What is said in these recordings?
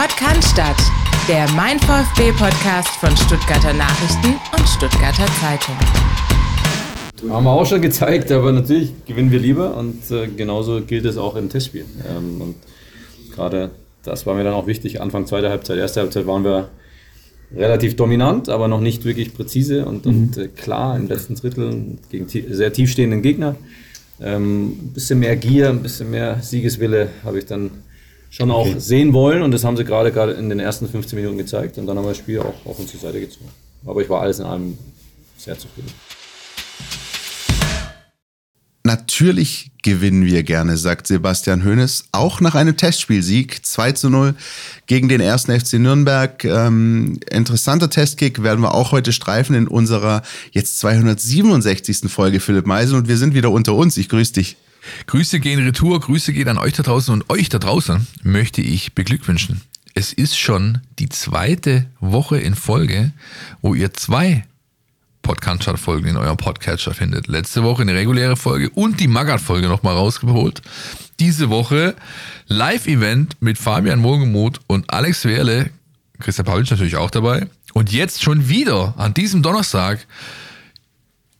Podcast, der Mein VfB Podcast von Stuttgarter Nachrichten und Stuttgarter Zeitung. Haben wir auch schon gezeigt, aber natürlich gewinnen wir lieber und äh, genauso gilt es auch im Testspiel. Ähm, und gerade das war mir dann auch wichtig. Anfang zweiter Halbzeit, erste Halbzeit waren wir relativ dominant, aber noch nicht wirklich präzise und, mhm. und äh, klar im letzten Drittel gegen sehr tiefstehenden Gegner. Ähm, ein bisschen mehr Gier, ein bisschen mehr Siegeswille habe ich dann schon okay. auch sehen wollen und das haben sie gerade gerade in den ersten 15 Minuten gezeigt und dann haben wir das Spiel auch auf unsere Seite gezogen. Aber ich war alles in allem sehr zufrieden. Natürlich gewinnen wir gerne, sagt Sebastian Hoeneß. Auch nach einem Testspielsieg 2 zu 0 gegen den ersten FC Nürnberg. Ähm, interessanter Testkick werden wir auch heute streifen in unserer jetzt 267. Folge, Philipp Meisel. Und wir sind wieder unter uns. Ich grüße dich. Grüße gehen retour, Grüße gehen an euch da draußen und euch da draußen möchte ich beglückwünschen. Es ist schon die zweite Woche in Folge, wo ihr zwei Podcast-Folgen in eurem Podcatcher findet. Letzte Woche eine reguläre Folge und die Magat-Folge nochmal rausgeholt. Diese Woche Live-Event mit Fabian Wohlgemuth und Alex Werle. Christian Pavlic natürlich auch dabei. Und jetzt schon wieder an diesem Donnerstag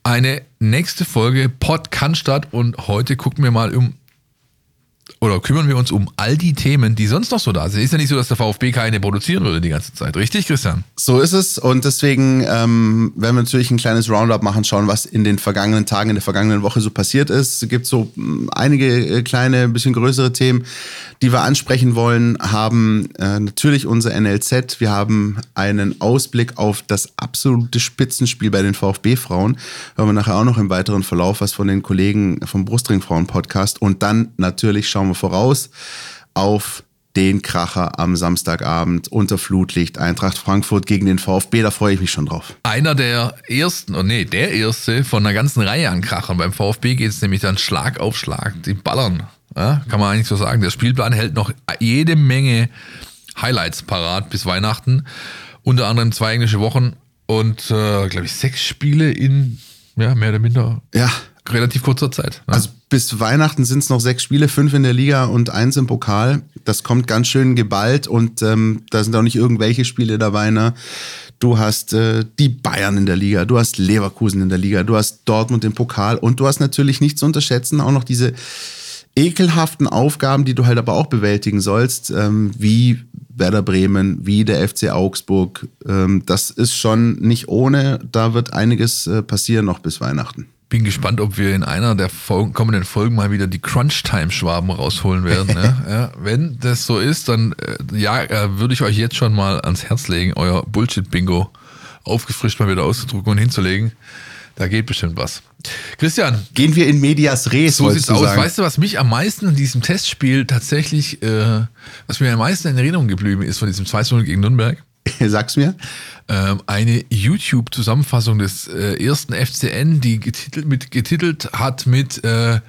eine nächste Folge Podcast und heute gucken wir mal um oder kümmern wir uns um all die Themen, die sonst noch so da sind. Ist ja nicht so, dass der VfB keine produzieren würde die ganze Zeit, richtig, Christian? So ist es und deswegen ähm, werden wir natürlich ein kleines Roundup machen, schauen, was in den vergangenen Tagen, in der vergangenen Woche so passiert ist. Es gibt so hm, einige äh, kleine, ein bisschen größere Themen, die wir ansprechen wollen, haben äh, natürlich unser NLZ, wir haben einen Ausblick auf das absolute Spitzenspiel bei den VfB-Frauen, hören wir nachher auch noch im weiteren Verlauf was von den Kollegen vom Brustring-Frauen-Podcast und dann natürlich schauen wir voraus auf den Kracher am Samstagabend unter Flutlicht Eintracht Frankfurt gegen den VfB. Da freue ich mich schon drauf. Einer der ersten, oh nee, der erste von einer ganzen Reihe an Krachern. Beim VfB geht es nämlich dann Schlag auf Schlag. Die ballern, ja, kann man eigentlich so sagen. Der Spielplan hält noch jede Menge Highlights parat bis Weihnachten. Unter anderem zwei englische Wochen und, äh, glaube ich, sechs Spiele in, ja, mehr oder minder. Ja, relativ kurzer Zeit. Ne? Also bis Weihnachten sind es noch sechs Spiele, fünf in der Liga und eins im Pokal. Das kommt ganz schön geballt und ähm, da sind auch nicht irgendwelche Spiele dabei. Ne? Du hast äh, die Bayern in der Liga, du hast Leverkusen in der Liga, du hast Dortmund im Pokal und du hast natürlich nicht zu unterschätzen auch noch diese ekelhaften Aufgaben, die du halt aber auch bewältigen sollst, ähm, wie Werder Bremen, wie der FC Augsburg. Ähm, das ist schon nicht ohne. Da wird einiges äh, passieren noch bis Weihnachten bin gespannt, ob wir in einer der Folgen, kommenden Folgen mal wieder die Crunch-Time-Schwaben rausholen werden. ne? ja, wenn das so ist, dann äh, ja, äh, würde ich euch jetzt schon mal ans Herz legen, euer Bullshit-Bingo aufgefrischt mal wieder auszudrucken und hinzulegen. Da geht bestimmt was. Christian. Gehen wir in Medias Res. So sieht's aus. Sagen. Weißt du, was mich am meisten in diesem Testspiel tatsächlich, äh, was mir am meisten in Erinnerung geblieben ist von diesem 2-0 gegen Nürnberg? Sag's mir. Ähm, eine YouTube-Zusammenfassung des äh, ersten FCN, die getitelt, mit, getitelt hat mit äh,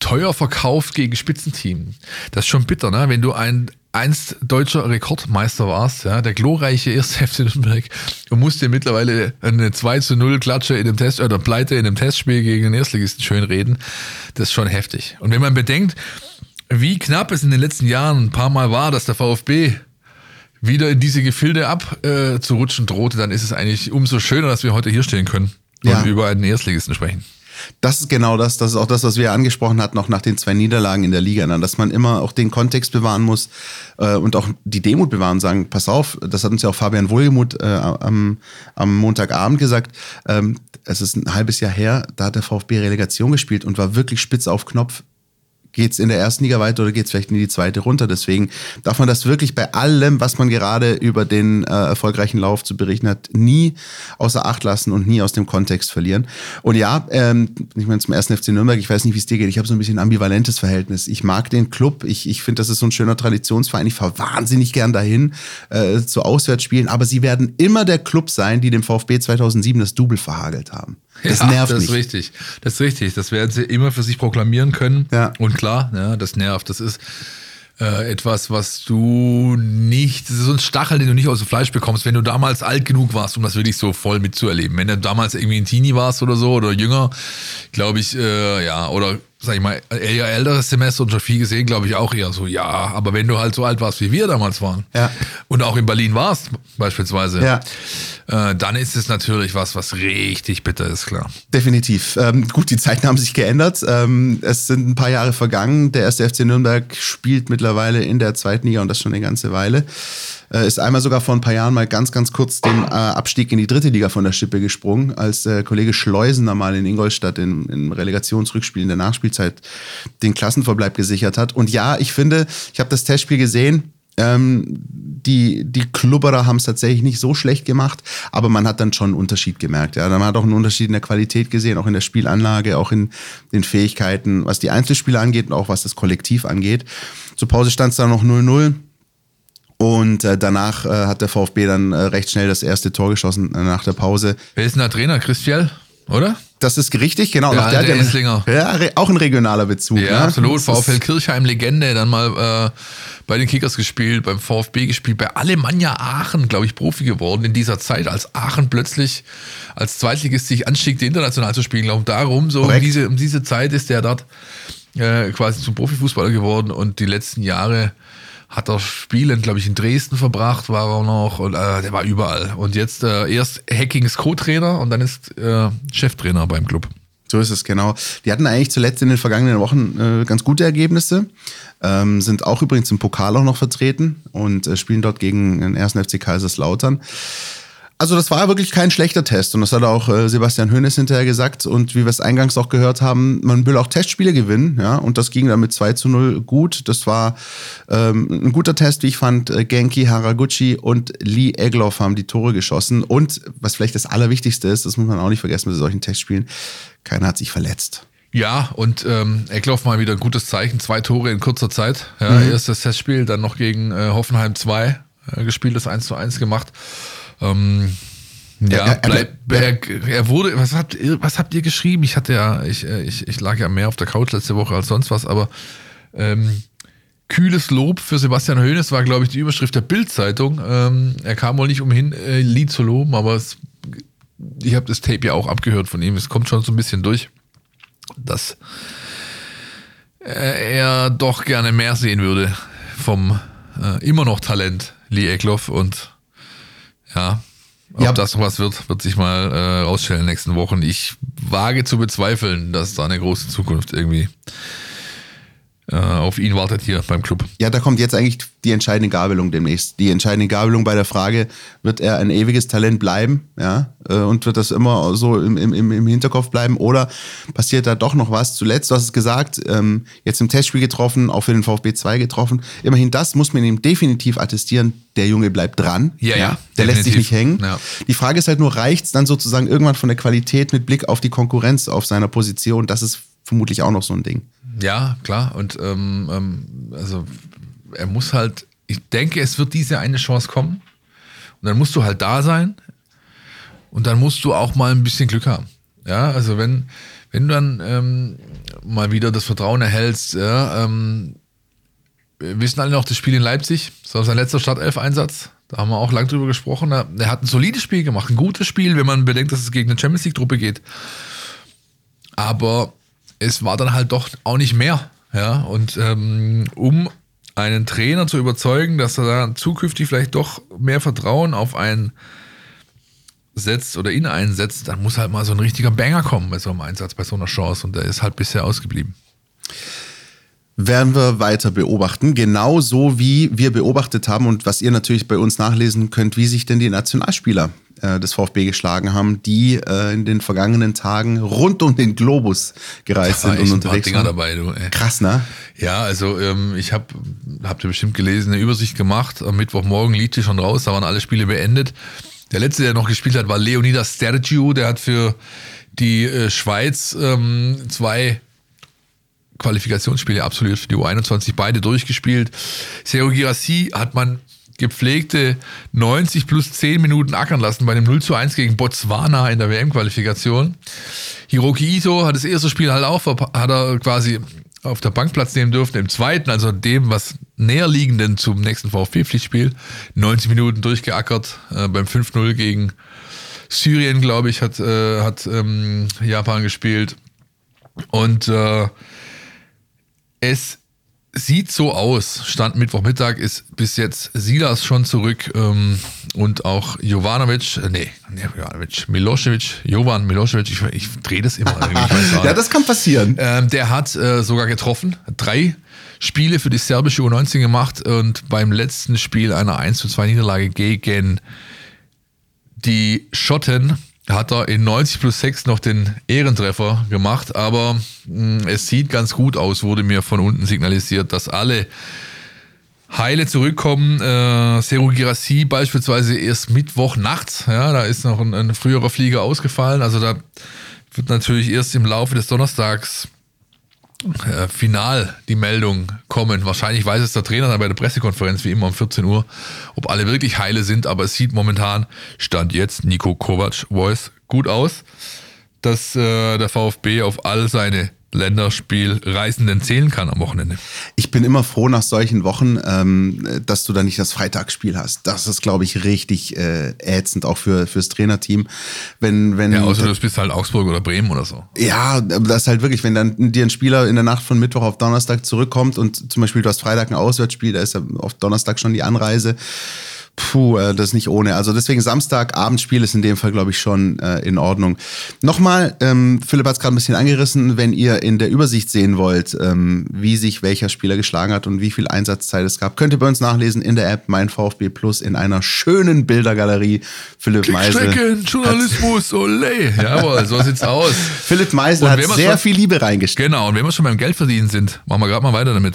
teuer verkauft gegen Spitzenteam. Das ist schon bitter, ne? Wenn du ein einst deutscher Rekordmeister warst, ja, der glorreiche erste FC Nürnberg und musst dir mittlerweile eine 2 zu 0 Klatsche in dem Test oder Pleite in dem Testspiel gegen den Erstligisten schön reden. Das ist schon heftig. Und wenn man bedenkt, wie knapp es in den letzten Jahren ein paar Mal war, dass der VfB wieder in diese Gefilde abzurutschen äh, drohte, dann ist es eigentlich umso schöner, dass wir heute hier stehen können und ja. über einen Erstligisten sprechen. Das ist genau das. Das ist auch das, was wir angesprochen hatten, auch nach den zwei Niederlagen in der Liga, ne? dass man immer auch den Kontext bewahren muss äh, und auch die Demut bewahren, sagen, pass auf, das hat uns ja auch Fabian Wohlgemuth äh, am, am Montagabend gesagt. Ähm, es ist ein halbes Jahr her, da hat der VfB Relegation gespielt und war wirklich spitz auf Knopf geht es in der ersten Liga weiter oder geht es vielleicht in die zweite runter. Deswegen darf man das wirklich bei allem, was man gerade über den äh, erfolgreichen Lauf zu berichten hat, nie außer Acht lassen und nie aus dem Kontext verlieren. Und ja, ähm, ich meine zum ersten FC Nürnberg, ich weiß nicht, wie es dir geht, ich habe so ein bisschen ambivalentes Verhältnis. Ich mag den Club, ich, ich finde, das ist so ein schöner Traditionsverein, ich fahre wahnsinnig gern dahin äh, zu Auswärtsspielen, aber sie werden immer der Club sein, die dem VfB 2007 das Double verhagelt haben. Das ja, nervt das mich. Das ist richtig. Das ist richtig. Das werden sie immer für sich proklamieren können. Ja. Und klar, ja, das nervt. Das ist äh, etwas, was du nicht, das ist so ein Stachel, den du nicht aus dem Fleisch bekommst, wenn du damals alt genug warst, um das wirklich so voll mitzuerleben. Wenn du damals irgendwie ein Teenie warst oder so oder jünger, glaube ich, äh, ja, oder sag ich mal, eher älteres Semester und schon viel gesehen, glaube ich auch eher so, ja, aber wenn du halt so alt warst, wie wir damals waren Ja. und auch in Berlin warst, beispielsweise, Ja. äh, dann ist es natürlich was, was richtig bitter ist, klar. Definitiv. Ähm, gut, die Zeiten haben sich geändert. Ähm, es sind ein paar Jahre vergangen. Der erste FC Nürnberg spielt mittlerweile in der zweiten Liga und das schon eine ganze Weile. Äh, ist einmal sogar vor ein paar Jahren mal ganz, ganz kurz den äh, Abstieg in die dritte Liga von der Schippe gesprungen, als der Kollege Schleusener mal in Ingolstadt im, im Relegationsrückspiel in der Nachspielzeit den Klassenverbleib gesichert hat. Und ja, ich finde, ich habe das Testspiel gesehen. Ähm, die, die Klubberer haben es tatsächlich nicht so schlecht gemacht, aber man hat dann schon einen Unterschied gemerkt. Ja, man hat auch einen Unterschied in der Qualität gesehen, auch in der Spielanlage, auch in den Fähigkeiten, was die Einzelspieler angeht und auch was das Kollektiv angeht. Zur Pause stand es dann noch 0-0. Und äh, danach äh, hat der VfB dann äh, recht schnell das erste Tor geschossen äh, nach der Pause. Wer ist denn der Trainer? Chris Fjell, oder? Das ist richtig, genau. Der nach der, der, Esslinger. ja, auch ein regionaler Bezug. Ja, ne? absolut. VfL Kirchheim Legende, dann mal äh, bei den Kickers gespielt, beim VfB gespielt, bei Alemannia Aachen, glaube ich, Profi geworden in dieser Zeit, als Aachen plötzlich als Zweitligist sich anstiegte, international zu spielen. Glaube darum, so um diese, um diese Zeit ist der dort äh, quasi zum Profifußballer geworden und die letzten Jahre hat er Spielen, glaube ich, in Dresden verbracht, war er noch und äh, der war überall. Und jetzt äh, erst Hackings Co-Trainer und dann ist äh, Cheftrainer beim Club. So ist es, genau. Die hatten eigentlich zuletzt in den vergangenen Wochen äh, ganz gute Ergebnisse, ähm, sind auch übrigens im Pokal auch noch vertreten und äh, spielen dort gegen den ersten FC Kaiserslautern. Also das war wirklich kein schlechter Test und das hat auch äh, Sebastian Hoeneß hinterher gesagt und wie wir es eingangs auch gehört haben, man will auch Testspiele gewinnen, ja, und das ging dann mit 2 zu 0 gut. Das war ähm, ein guter Test, wie ich fand. Äh, Genki, Haraguchi und Lee Egloff haben die Tore geschossen und was vielleicht das Allerwichtigste ist, das muss man auch nicht vergessen bei solchen Testspielen, keiner hat sich verletzt. Ja, und ähm, Eckloff mal wieder ein gutes Zeichen. Zwei Tore in kurzer Zeit. Ja, Erstes Testspiel, dann noch gegen äh, Hoffenheim 2 äh, gespielt, das 1 zu 1 gemacht. Ähm, ja, Er- er- bleib, er, er wurde, was habt, ihr, was habt ihr geschrieben? Ich hatte ja, ich, ich, ich lag ja mehr auf der Couch letzte Woche als sonst was, aber ähm, kühles Lob für Sebastian Hoeneß war, glaube ich, die Überschrift der Bild-Zeitung. Ähm, er kam wohl nicht umhin, äh, Lied zu loben, aber es, ich habe das Tape ja auch abgehört von ihm. Es kommt schon so ein bisschen durch, dass äh, er doch gerne mehr sehen würde vom äh, immer noch Talent Lee Eckloff und ja, ob Ja. das noch was wird, wird sich mal äh, rausstellen in den nächsten Wochen. Ich wage zu bezweifeln, dass da eine große Zukunft irgendwie auf ihn wartet hier beim Club. Ja, da kommt jetzt eigentlich die entscheidende Gabelung demnächst. Die entscheidende Gabelung bei der Frage, wird er ein ewiges Talent bleiben, ja, äh, und wird das immer so im, im, im Hinterkopf bleiben oder passiert da doch noch was? Zuletzt, du hast es gesagt, ähm, jetzt im Testspiel getroffen, auch für den VfB 2 getroffen. Immerhin das muss man ihm definitiv attestieren, der Junge bleibt dran. Ja, ja, Der lässt sich definitiv. nicht hängen. Ja. Die Frage ist halt nur, reicht's dann sozusagen irgendwann von der Qualität mit Blick auf die Konkurrenz auf seiner Position? Das ist vermutlich auch noch so ein Ding. Ja, klar. Und ähm, ähm, also er muss halt, ich denke, es wird diese eine Chance kommen. Und dann musst du halt da sein. Und dann musst du auch mal ein bisschen Glück haben. Ja, also wenn, wenn du dann ähm, mal wieder das Vertrauen erhältst, ja, ähm, wir wissen alle noch das Spiel in Leipzig, das war sein letzter Startelf-Einsatz. Da haben wir auch lang drüber gesprochen. Er hat ein solides Spiel gemacht, ein gutes Spiel, wenn man bedenkt, dass es gegen eine Champions League-Truppe geht. Aber es war dann halt doch auch nicht mehr. Ja, und ähm, um einen Trainer zu überzeugen, dass er da zukünftig vielleicht doch mehr Vertrauen auf einen setzt oder in einen setzt, dann muss halt mal so ein richtiger Banger kommen bei so einem Einsatz, bei so einer Chance. Und der ist halt bisher ausgeblieben. Werden wir weiter beobachten, genauso wie wir beobachtet haben und was ihr natürlich bei uns nachlesen könnt, wie sich denn die Nationalspieler äh, des VfB geschlagen haben, die äh, in den vergangenen Tagen rund um den Globus gereist Da sind und unterwegs Dinger waren. dabei, du. Ey. Krass, ne? Ja, also ähm, ich habe, habt ihr bestimmt gelesen, eine Übersicht gemacht. Am Mittwochmorgen liegt die schon raus, da waren alle Spiele beendet. Der letzte, der noch gespielt hat, war Leonidas Stergiou. Der hat für die äh, Schweiz ähm, zwei Qualifikationsspiele absolviert für die U21, beide durchgespielt. Sergio Girassi hat man gepflegte 90 plus 10 Minuten ackern lassen bei dem 0 zu 1 gegen Botswana in der WM-Qualifikation. Hiroki Ito hat das erste Spiel halt auch, hat er quasi auf der Bank Platz nehmen dürfen. Im zweiten, also dem, was näherliegenden zum nächsten VfB-Pflichtspiel, 90 Minuten durchgeackert äh, beim 5-0 gegen Syrien, glaube ich, hat, äh, hat ähm, Japan gespielt. Und äh, Es sieht so aus. Stand Mittwochmittag ist bis jetzt Silas schon zurück ähm, und auch Jovanovic, äh, nee, nee, Jovanovic, Milosevic, Jovan Milosevic, ich, ich drehe das immer Ja, das kann passieren. Ähm, der hat äh, sogar getroffen, drei Spiele für die serbische U19 gemacht und beim letzten Spiel einer 1 zu 2 Niederlage gegen die Schotten hat er in 90 plus 6 noch den Ehrentreffer gemacht, aber mh, es sieht ganz gut aus, wurde mir von unten signalisiert, dass alle Heile zurückkommen. Äh, Seru Girassi beispielsweise erst Mittwoch nachts, ja, da ist noch ein, ein früherer Flieger ausgefallen, also da wird natürlich erst im Laufe des Donnerstags äh, final die Meldung kommen. Wahrscheinlich weiß es der Trainer dann bei der Pressekonferenz wie immer um 14 Uhr, ob alle wirklich heile sind, aber es sieht momentan, stand jetzt Nico Kovac Voice gut aus, dass äh, der VfB auf all seine Länderspielreisenden zählen kann am Wochenende. Ich bin immer froh nach solchen Wochen, ähm, dass du da nicht das Freitagsspiel hast. Das ist, glaube ich, richtig äh, ätzend, auch für fürs Trainerteam. Wenn, wenn, Ja, außer du bist halt Augsburg oder Bremen oder so. Ja, das ist halt wirklich, wenn dann dir ein Spieler in der Nacht von Mittwoch auf Donnerstag zurückkommt und zum Beispiel du hast Freitag ein Auswärtsspiel, da ist ja auf Donnerstag schon die Anreise. Puh, äh, das ist nicht ohne. Also deswegen Samstag, Abendspiel ist in dem Fall, glaube ich, schon äh, in Ordnung. Nochmal, ähm, Philipp hat es gerade ein bisschen angerissen, wenn ihr in der Übersicht sehen wollt, ähm, wie sich welcher Spieler geschlagen hat und wie viel Einsatzzeit es gab, könnt ihr bei uns nachlesen in der App Mein VfB Plus in einer schönen Bildergalerie. Philipp Meisel. Journalismus, ole. Jawohl, so sieht's aus. Philipp Meisel hat sehr schon- viel Liebe reingesteckt. Genau, und wenn wir schon beim Geld verdienen sind, machen wir gerade mal weiter damit.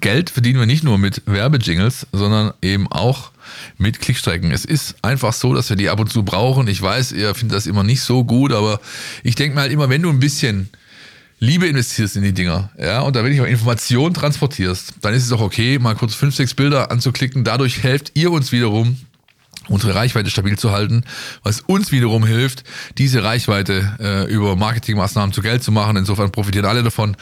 Geld verdienen wir nicht nur mit Werbejingles, sondern eben auch mit Klickstrecken. Es ist einfach so, dass wir die ab und zu brauchen. Ich weiß, ihr findet das immer nicht so gut, aber ich denke mal halt immer, wenn du ein bisschen Liebe investierst in die Dinger, ja, und da wirklich auch Informationen transportierst, dann ist es auch okay, mal kurz fünf, sechs Bilder anzuklicken. Dadurch helft ihr uns wiederum, unsere Reichweite stabil zu halten, was uns wiederum hilft, diese Reichweite äh, über Marketingmaßnahmen zu Geld zu machen. Insofern profitieren alle davon.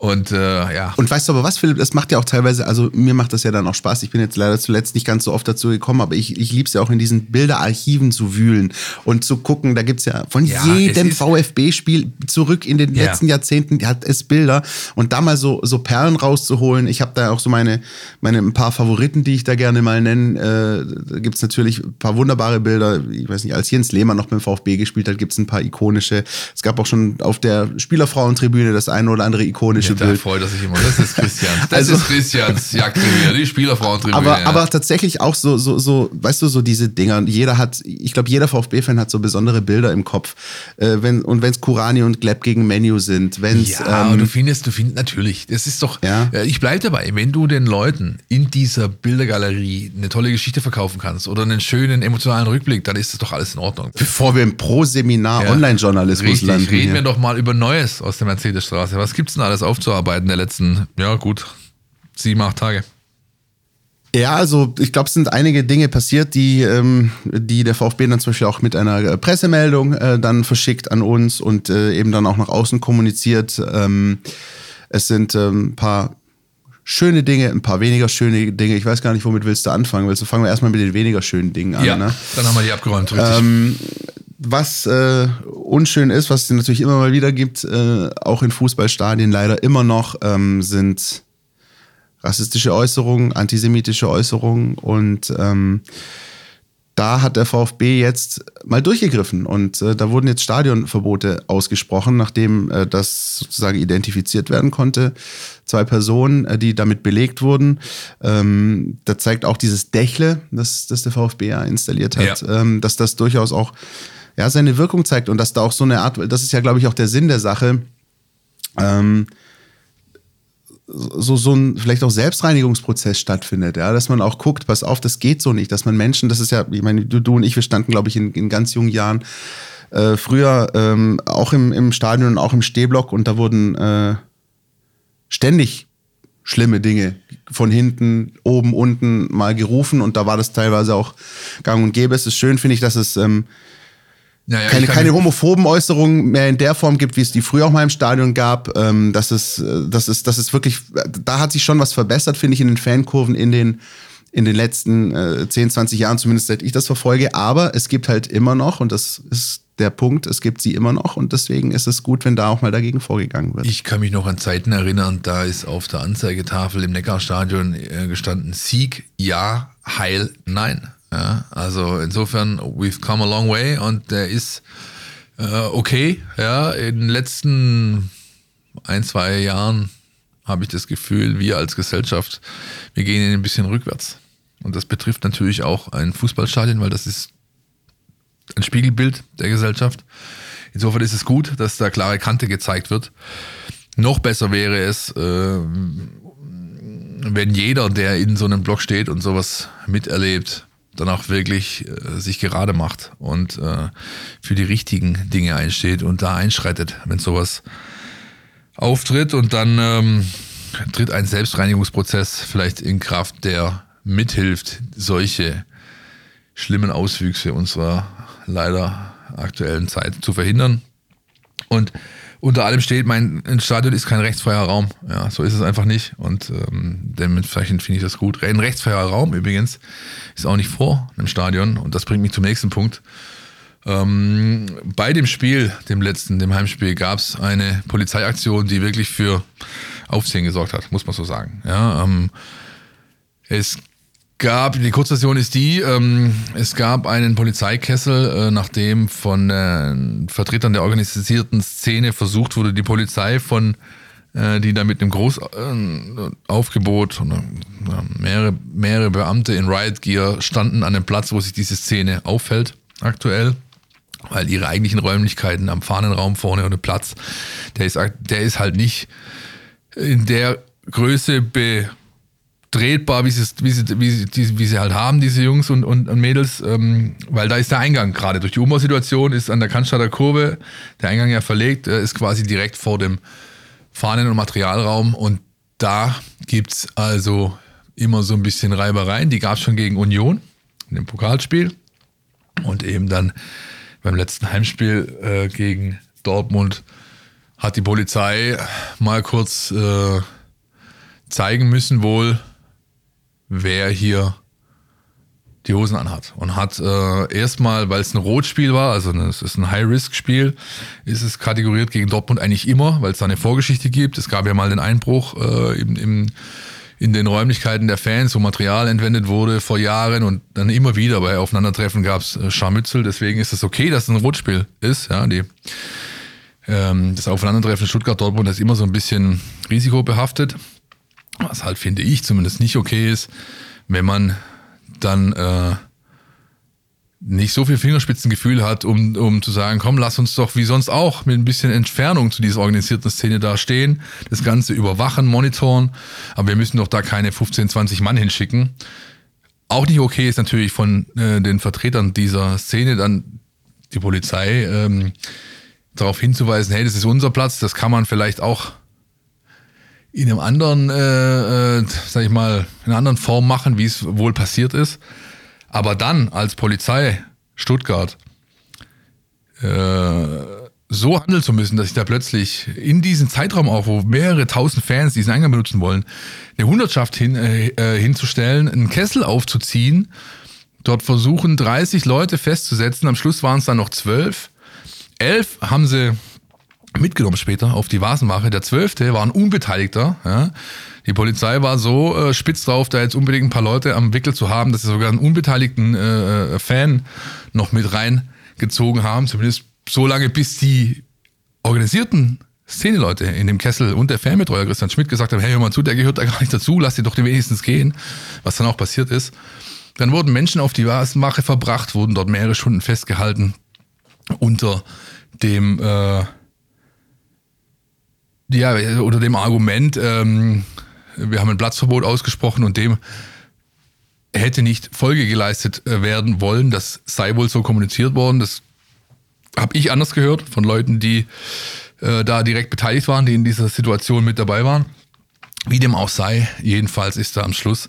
Und äh, ja, Und weißt du aber was, Philipp, das macht ja auch teilweise, also mir macht das ja dann auch Spaß. Ich bin jetzt leider zuletzt nicht ganz so oft dazu gekommen, aber ich, ich liebe es ja auch in diesen Bilderarchiven zu wühlen und zu gucken. Da gibt's ja von Ja, jedem es VfB-Spiel zurück in den Ja. letzten Jahrzehnten hat es Bilder und da mal so, so Perlen rauszuholen. Ich habe da auch so meine, meine ein paar Favoriten, die ich da gerne mal nenne. Äh, da gibt's natürlich ein paar wunderbare Bilder. Ich weiß nicht, als Jens Lehmann noch beim VfB gespielt hat, gibt's ein paar ikonische. Es gab auch schon auf der Spielerfrauentribüne das eine oder andere ikonische da Bild. freut er sich immer. Das ist Christians. Das Also- ist Christians Jagdrevier, die Spielerfrauentribüne. Aber, ja. aber tatsächlich auch so, so, so, weißt du, so diese Dinger. Jeder hat, ich glaube, jeder VfB-Fan hat so besondere Bilder im Kopf. Äh, wenn, und wenn es Kurani und Glepp gegen Menu sind, wenn es. ja, und du ähm, findest, du findest natürlich, das ist doch, Ja. äh, ich bleib dabei, wenn du den Leuten in dieser Bildergalerie eine tolle Geschichte verkaufen kannst oder einen schönen emotionalen Rückblick, dann ist das doch alles in Ordnung. bevor wir im Pro-Seminar Ja. Online-Journalismus landen. reden hier. wir doch mal über Neues aus der Mercedesstraße. Was gibt's denn alles aufzuarbeiten der letzten, ja gut, sieben, acht Tage? Ja, also ich glaube, es sind einige Dinge passiert, die, ähm, die der VfB dann zum Beispiel auch mit einer äh, Pressemeldung äh, dann verschickt an uns und äh, eben dann auch nach außen kommuniziert. Ähm, es sind ähm, ein paar schöne Dinge, ein paar weniger schöne Dinge. Ich weiß gar nicht, womit willst du anfangen? Willst du fangen wir erstmal mit den weniger schönen Dingen an? Ja, Ne? dann haben wir die abgeräumt, richtig. Ähm, was äh, unschön ist, was es natürlich immer mal wieder gibt, äh, auch in Fußballstadien leider immer noch, ähm, sind rassistische Äußerungen, antisemitische Äußerungen und ähm, da hat der VfB jetzt mal durchgegriffen und äh, da wurden jetzt Stadionverbote ausgesprochen, nachdem äh, das sozusagen identifiziert werden konnte. Zwei Personen, äh, die damit belegt wurden. Ähm, da zeigt auch dieses Dächle, das, das der VfB ja installiert hat, Ja. ähm, dass das durchaus auch ja, seine Wirkung zeigt und dass da auch so eine Art, das ist ja, glaube ich, auch der Sinn der Sache, ähm, so, so ein vielleicht auch Selbstreinigungsprozess stattfindet, ja, dass man auch guckt, pass auf, das geht so nicht, dass man Menschen, das ist ja, ich meine, du, du und ich, wir standen, glaube ich, in, in ganz jungen Jahren äh, früher ähm, auch im, im Stadion und auch im Stehblock und da wurden äh, ständig schlimme Dinge von hinten, oben, unten mal gerufen und da war das teilweise auch gang und gäbe. Es ist schön, finde ich, dass es ähm, Ja, ja, keine, keine homophoben Äußerungen mehr in der Form gibt, wie es die früher auch mal im Stadion gab. Ähm, das ist, äh, das ist, das ist wirklich, da hat sich schon was verbessert, finde ich, in den Fankurven in den, in den letzten äh, 10, 20 Jahren, zumindest seit ich das verfolge. Aber es gibt halt immer noch, und das ist der Punkt, es gibt sie immer noch und deswegen ist es gut, wenn da auch mal dagegen vorgegangen wird. Ich kann mich noch an Zeiten erinnern, da ist auf der Anzeigetafel im Neckarstadion äh, gestanden Sieg, ja, Heil, nein. Ja, also insofern, we've come a long way und der ist äh, okay. Ja, in den letzten ein, zwei Jahren habe ich das Gefühl, wir als Gesellschaft, wir gehen ein bisschen rückwärts. Und das betrifft natürlich auch ein Fußballstadion, weil das ist ein Spiegelbild der Gesellschaft. Insofern ist es gut, dass da klare Kante gezeigt wird. Noch besser wäre es, äh, wenn jeder, der in so einem Block steht und sowas miterlebt, dann auch wirklich äh, sich gerade macht und äh, für die richtigen Dinge einsteht und da einschreitet, wenn sowas auftritt und dann ähm, tritt ein Selbstreinigungsprozess vielleicht in Kraft, der mithilft, solche schlimmen Auswüchse unserer leider aktuellen Zeit zu verhindern. Und unter allem steht, mein ein Stadion ist kein rechtsfreier Raum. Ja, so ist es einfach nicht. Und ähm, dementsprechend finde ich das gut. Ein rechtsfreier Raum übrigens ist auch nicht vor einem Stadion. Und das bringt mich zum nächsten Punkt. Ähm, bei dem Spiel, dem letzten, dem Heimspiel, gab es eine Polizeiaktion, die wirklich für Aufsehen gesorgt hat, muss man so sagen. Ja, ähm, es gab, die Kurzversion ist die, ähm, es gab einen Polizeikessel, äh, nachdem von äh, Vertretern der organisierten Szene versucht wurde, die Polizei von, äh, die da mit einem Großaufgebot, äh, mehrere, mehrere Beamte in Riot Gear standen an dem Platz, wo sich diese Szene aufhält, aktuell. Weil ihre eigentlichen Räumlichkeiten am Fahnenraum vorne oder Platz, der ist, der ist halt nicht in der Größe betretbar, wie sie, es- wie sie, wie sie, wie sie halt haben, diese Jungs und, und, und Mädels, ähm, weil da ist der Eingang gerade. Durch die Umbausituation ist an der Cannstatter Kurve der Eingang ja verlegt, äh, ist quasi direkt vor dem Fahnen- und Materialraum und da gibt's also immer so ein bisschen Reibereien. Die gab's schon gegen Union in dem Pokalspiel und eben dann beim letzten Heimspiel äh, gegen Dortmund hat die Polizei mal kurz äh, zeigen müssen wohl, wer hier die Hosen anhat. Und hat äh, erstmal, weil es ein Rotspiel war, also es ist ein High-Risk-Spiel, ist es kategoriert gegen Dortmund eigentlich immer, weil es da eine Vorgeschichte gibt. Es gab ja mal den Einbruch äh, im, im, in den Räumlichkeiten der Fans, wo Material entwendet wurde vor Jahren und dann immer wieder bei Aufeinandertreffen gab es äh, Scharmützel. Deswegen ist es okay, dass es ein Rotspiel ist. Ja, die ähm, das Aufeinandertreffen Stuttgart-Dortmund ist immer so ein bisschen risikobehaftet. Was halt, finde ich, zumindest nicht okay ist, wenn man dann äh, nicht so viel Fingerspitzengefühl hat, um, um zu sagen, komm, lass uns doch wie sonst auch mit ein bisschen Entfernung zu dieser organisierten Szene da stehen, das Ganze überwachen, monitoren, aber wir müssen doch da keine 15, 20 Mann hinschicken. Auch nicht okay ist natürlich von äh, den Vertretern dieser Szene dann die Polizei ähm, darauf hinzuweisen, hey, das ist unser Platz, das kann man vielleicht auch in einem anderen, äh, äh, sag ich mal, in einer anderen Form machen, wie es wohl passiert ist. Aber dann als Polizei Stuttgart äh, so handeln zu müssen, dass ich da plötzlich in diesem Zeitraum auch, wo mehrere tausend Fans diesen Eingang benutzen wollen, eine Hundertschaft hin, äh, äh, hinzustellen, einen Kessel aufzuziehen, dort versuchen 30 Leute festzusetzen, am Schluss waren es dann noch zwölf. Elf haben sie mitgenommen später auf die Vasenwache. Der zwölfte war ein Unbeteiligter. Ja. Die Polizei war so äh, spitz drauf, da jetzt unbedingt ein paar Leute am Wickel zu haben, dass sie sogar einen unbeteiligten äh, Fan noch mit reingezogen haben. Zumindest so lange, bis die organisierten Szeneleute in dem Kessel und der Fanbetreuer Christian Schmidt gesagt haben, hey, hör mal zu, der gehört da gar nicht dazu, lass ihn doch den wenigstens gehen, was dann auch passiert ist. Dann wurden Menschen auf die Vasenwache verbracht, wurden dort mehrere Stunden festgehalten unter dem äh, ja, unter dem Argument, ähm, wir haben ein Platzverbot ausgesprochen und dem hätte nicht Folge geleistet äh, werden wollen. Das sei wohl so kommuniziert worden. Das habe ich anders gehört von Leuten, die äh, da direkt beteiligt waren, die in dieser Situation mit dabei waren. Wie dem auch sei, jedenfalls ist da am Schluss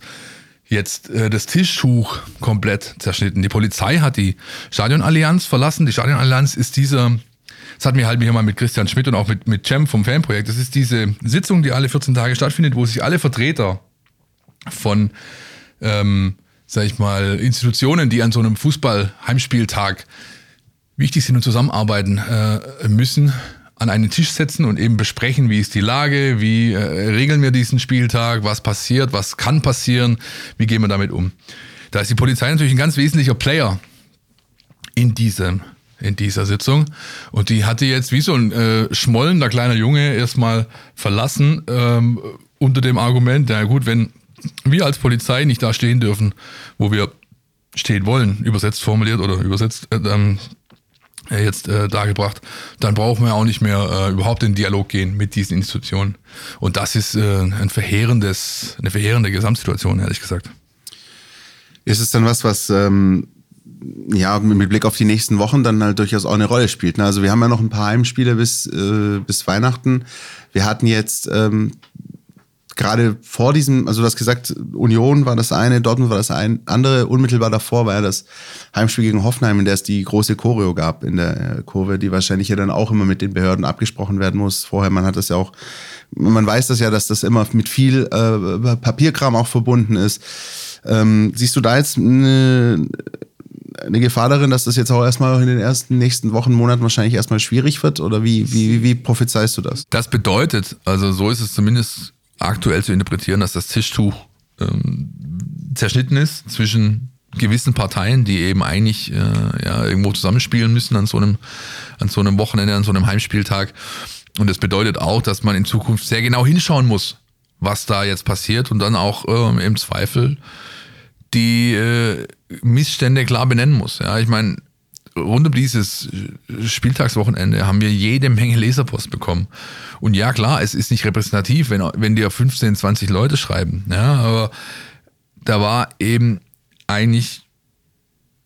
jetzt äh, das Tischtuch komplett zerschnitten. Die Polizei hat die Stadionallianz verlassen. Die Stadionallianz ist dieser, das hatten wir halt hier mal mit Christian Schmidt und auch mit, mit Cem vom Fanprojekt. Das ist diese Sitzung, die alle 14 Tage stattfindet, wo sich alle Vertreter von, ähm, sag ich mal, Institutionen, die an so einem Fußball-Heimspieltag wichtig sind und zusammenarbeiten äh, müssen, an einen Tisch setzen und eben besprechen, wie ist die Lage, wie äh, regeln wir diesen Spieltag, was passiert, was kann passieren, wie gehen wir damit um. Da ist die Polizei natürlich ein ganz wesentlicher Player in diesem in dieser Sitzung. Und die hatte jetzt wie so ein äh, schmollender kleiner Junge erstmal verlassen ähm, unter dem Argument, na gut, wenn wir als Polizei nicht da stehen dürfen, wo wir stehen wollen, übersetzt formuliert oder übersetzt, äh, ähm, äh, jetzt äh, dargebracht, dann brauchen wir auch nicht mehr äh, überhaupt in Dialog gehen mit diesen Institutionen. Und das ist äh, ein verheerendes, eine verheerende Gesamtsituation, ehrlich gesagt. Ist es dann was, was ähm, ja mit Blick auf die nächsten Wochen dann halt durchaus auch eine Rolle spielt? Ne? Also wir haben ja noch ein paar Heimspiele bis, äh, bis Weihnachten. Wir hatten jetzt ähm, gerade vor diesem, also du hast gesagt, Union war das eine, Dortmund war das ein, andere, unmittelbar davor war ja das Heimspiel gegen Hoffenheim, in der es die große Choreo gab in der äh, Kurve, die wahrscheinlich ja dann auch immer mit den Behörden abgesprochen werden muss. Vorher, man hat das ja auch, man weiß das ja, dass das immer mit viel äh, Papierkram auch verbunden ist. Ähm, siehst du da jetzt eine, eine Gefahr darin, dass das jetzt auch erstmal in den ersten nächsten Wochen, Monaten wahrscheinlich erstmal schwierig wird? Oder wie, wie, wie prophezeist du das? Das bedeutet, also so ist es zumindest aktuell zu interpretieren, dass das Tischtuch ähm, zerschnitten ist zwischen gewissen Parteien, die eben eigentlich äh, ja, irgendwo zusammenspielen müssen an so einem, an so einem Wochenende, an so einem Heimspieltag. Und das bedeutet auch, dass man in Zukunft sehr genau hinschauen muss, was da jetzt passiert und dann auch äh, im Zweifel die äh, Missstände klar benennen muss. Ja, ich meine, rund um dieses Spieltagswochenende haben wir jede Menge Leserpost bekommen. Und ja, klar, es ist nicht repräsentativ, wenn, wenn dir 15, 20 Leute schreiben. Ja, aber da war eben eigentlich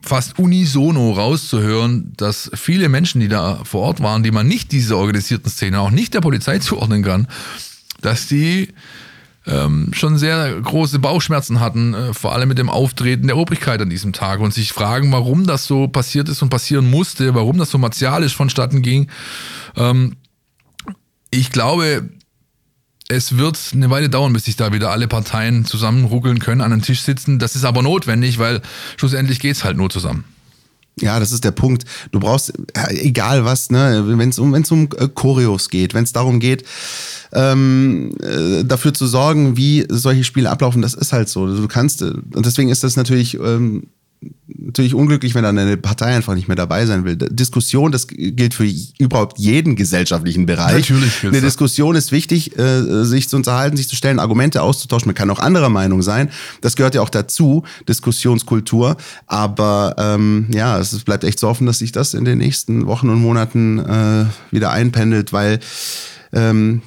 fast unisono rauszuhören, dass viele Menschen, die da vor Ort waren, die man nicht dieser organisierten Szene, auch nicht der Polizei zuordnen kann, dass die ähm, schon sehr große Bauchschmerzen hatten, äh, vor allem mit dem Auftreten der Obrigkeit an diesem Tag und sich fragen, warum das so passiert ist und passieren musste, warum das so martialisch vonstatten ging. Ähm, ich glaube, es wird eine Weile dauern, bis sich da wieder alle Parteien zusammenruckeln können, an den Tisch sitzen. Das ist aber notwendig, weil schlussendlich geht's halt nur zusammen. Ja, das ist der Punkt. Du brauchst, egal was, ne, wenn es um, wenn's um äh, Choreos geht, wenn es darum geht, ähm, äh, dafür zu sorgen, wie solche Spiele ablaufen, das ist halt so. Du kannst, äh, und deswegen ist das natürlich ähm, natürlich unglücklich, wenn dann eine Partei einfach nicht mehr dabei sein will. Diskussion, das gilt für überhaupt jeden gesellschaftlichen Bereich. Natürlich. Eine Diskussion ist wichtig, äh, sich zu unterhalten, sich zu stellen, Argumente auszutauschen. Man kann auch anderer Meinung sein. Das gehört ja auch dazu, Diskussionskultur. Aber ähm, ja, es bleibt echt zu hoffen, dass sich das in den nächsten Wochen und Monaten äh, wieder einpendelt, weil ähm,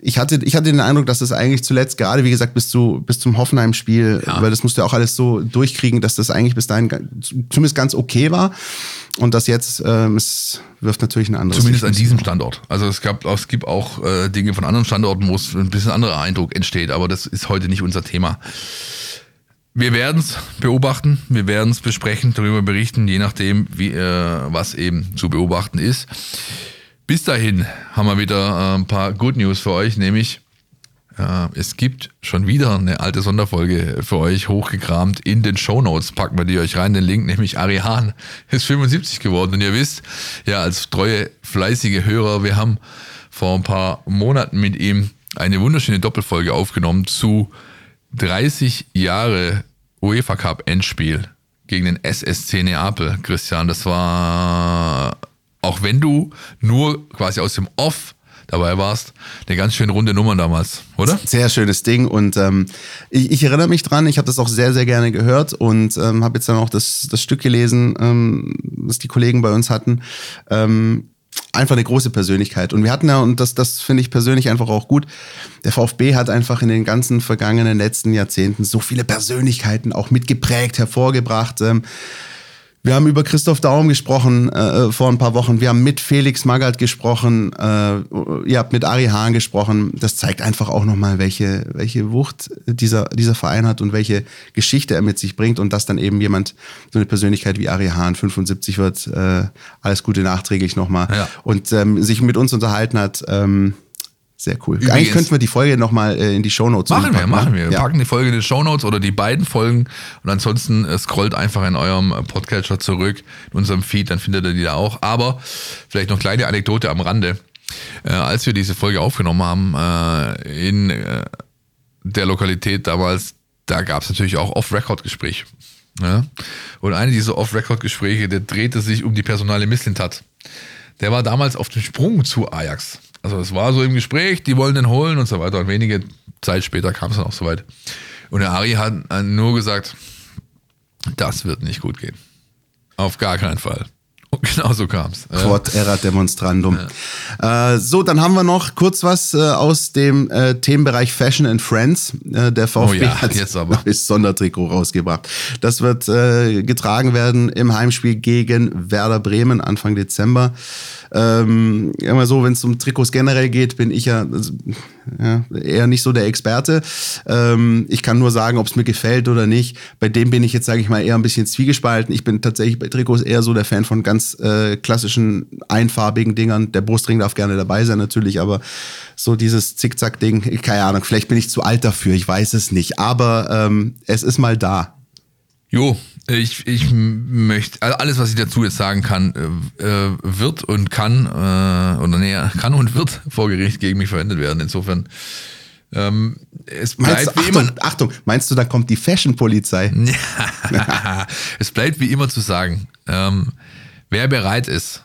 ich hatte, ich hatte den Eindruck, dass das eigentlich zuletzt, gerade wie gesagt, bis, zu, bis zum Hoffenheim-Spiel, ja. weil das musste ja auch alles so durchkriegen, dass das eigentlich bis dahin zumindest ganz okay war. Und das jetzt, ähm, es wirft natürlich ein anderes. Zumindest an diesem Standort. Also es, gab, es gibt auch äh, Dinge von anderen Standorten, wo es ein bisschen anderer Eindruck entsteht, aber das ist heute nicht unser Thema. Wir werden es beobachten, wir werden es besprechen, darüber berichten, je nachdem, wie, äh, was eben zu beobachten ist. Bis dahin haben wir wieder äh, ein paar Good News für euch, nämlich äh, es gibt schon wieder eine alte Sonderfolge für euch hochgekramt. In den Show Notes packen wir die euch rein, den Link, nämlich Ari Hahn ist 75 geworden. Und ihr wisst, ja, als treue, fleißige Hörer, wir haben vor ein paar Monaten mit ihm eine wunderschöne Doppelfolge aufgenommen zu 30 Jahre UEFA Cup Endspiel gegen den SSC Neapel. Christian, das war auch wenn du nur quasi aus dem Off dabei warst. Eine ganz schön runde Nummer damals, oder? Sehr schönes Ding und ähm, ich, ich, erinnere mich dran, ich habe das auch sehr, sehr gerne gehört und ähm, habe jetzt dann auch das, das Stück gelesen, ähm, das die Kollegen bei uns hatten. Ähm, einfach eine große Persönlichkeit. Und wir hatten ja, und das, das finde ich persönlich einfach auch gut, der VfB hat einfach in den ganzen vergangenen letzten Jahrzehnten so viele Persönlichkeiten auch mitgeprägt, hervorgebracht. Wir haben über Christoph Daum gesprochen äh, vor ein paar Wochen. Wir haben mit Felix Magath gesprochen. Äh, ihr habt mit Ari Hahn gesprochen. Das zeigt einfach auch nochmal, welche, welche Wucht dieser, dieser Verein hat und welche Geschichte er mit sich bringt. Und dass dann eben jemand, so eine Persönlichkeit wie Ari Hahn, 75 wird, äh, alles Gute nachträglich nochmal. Ja. Und ähm, sich mit uns unterhalten hat. Ähm, sehr cool. Übrigens- Eigentlich könnten wir die Folge nochmal äh, in die Shownotes Machen wir, packen, machen ne? wir. Wir Ja. packen die Folge in die Shownotes oder die beiden Folgen und ansonsten äh, scrollt einfach in eurem äh, Podcatcher zurück, in unserem Feed, dann findet ihr die da auch. Aber vielleicht noch kleine Anekdote am Rande. Äh, als wir diese Folge aufgenommen haben, äh, in äh, der Lokalität damals, da gab es natürlich auch Off-Record-Gespräche. Ja? Und eine dieser Off-Record-Gespräche, der drehte sich um die Personale Misslintat. Der war damals auf dem Sprung zu Ajax. Also es war so im Gespräch, die wollen den holen und so weiter. Und wenige Zeit später kam es dann auch soweit. Und der Ari hat nur gesagt, das wird nicht gut gehen. Auf gar keinen Fall. Und genau so kam es. Quod erat demonstrandum. Äh, so, dann haben wir noch kurz was äh, aus dem äh, Themenbereich Fashion and Friends. Äh, der VfB Oh ja, hat jetzt aber. das Sondertrikot rausgebracht. Das wird äh, getragen werden im Heimspiel gegen Werder Bremen Anfang Dezember. Ähm, immer so, wenn es um Trikots generell geht, bin ich ja, also, ja eher nicht so der Experte. Ähm, ich kann nur sagen, ob es mir gefällt oder nicht. Bei dem bin ich jetzt, sage ich mal, eher ein bisschen zwiegespalten. Ich bin tatsächlich bei Trikots eher so der Fan von ganz äh, klassischen einfarbigen Dingern. Der Brustring darf gerne dabei sein natürlich, aber so dieses Zickzack-Ding, keine Ahnung, vielleicht bin ich zu alt dafür, ich weiß es nicht. Aber ähm, es ist mal da. Jo, ich, ich möchte, also alles, was ich dazu jetzt sagen kann, äh, äh, wird und kann, äh, oder nee, kann und wird vor Gericht gegen mich verwendet werden. Insofern, ähm, es Meinst bleibt du, wie immer. Achtung, Achtung, meinst du, da kommt die Fashion-Polizei? es bleibt wie immer zu sagen, ähm, wer bereit ist,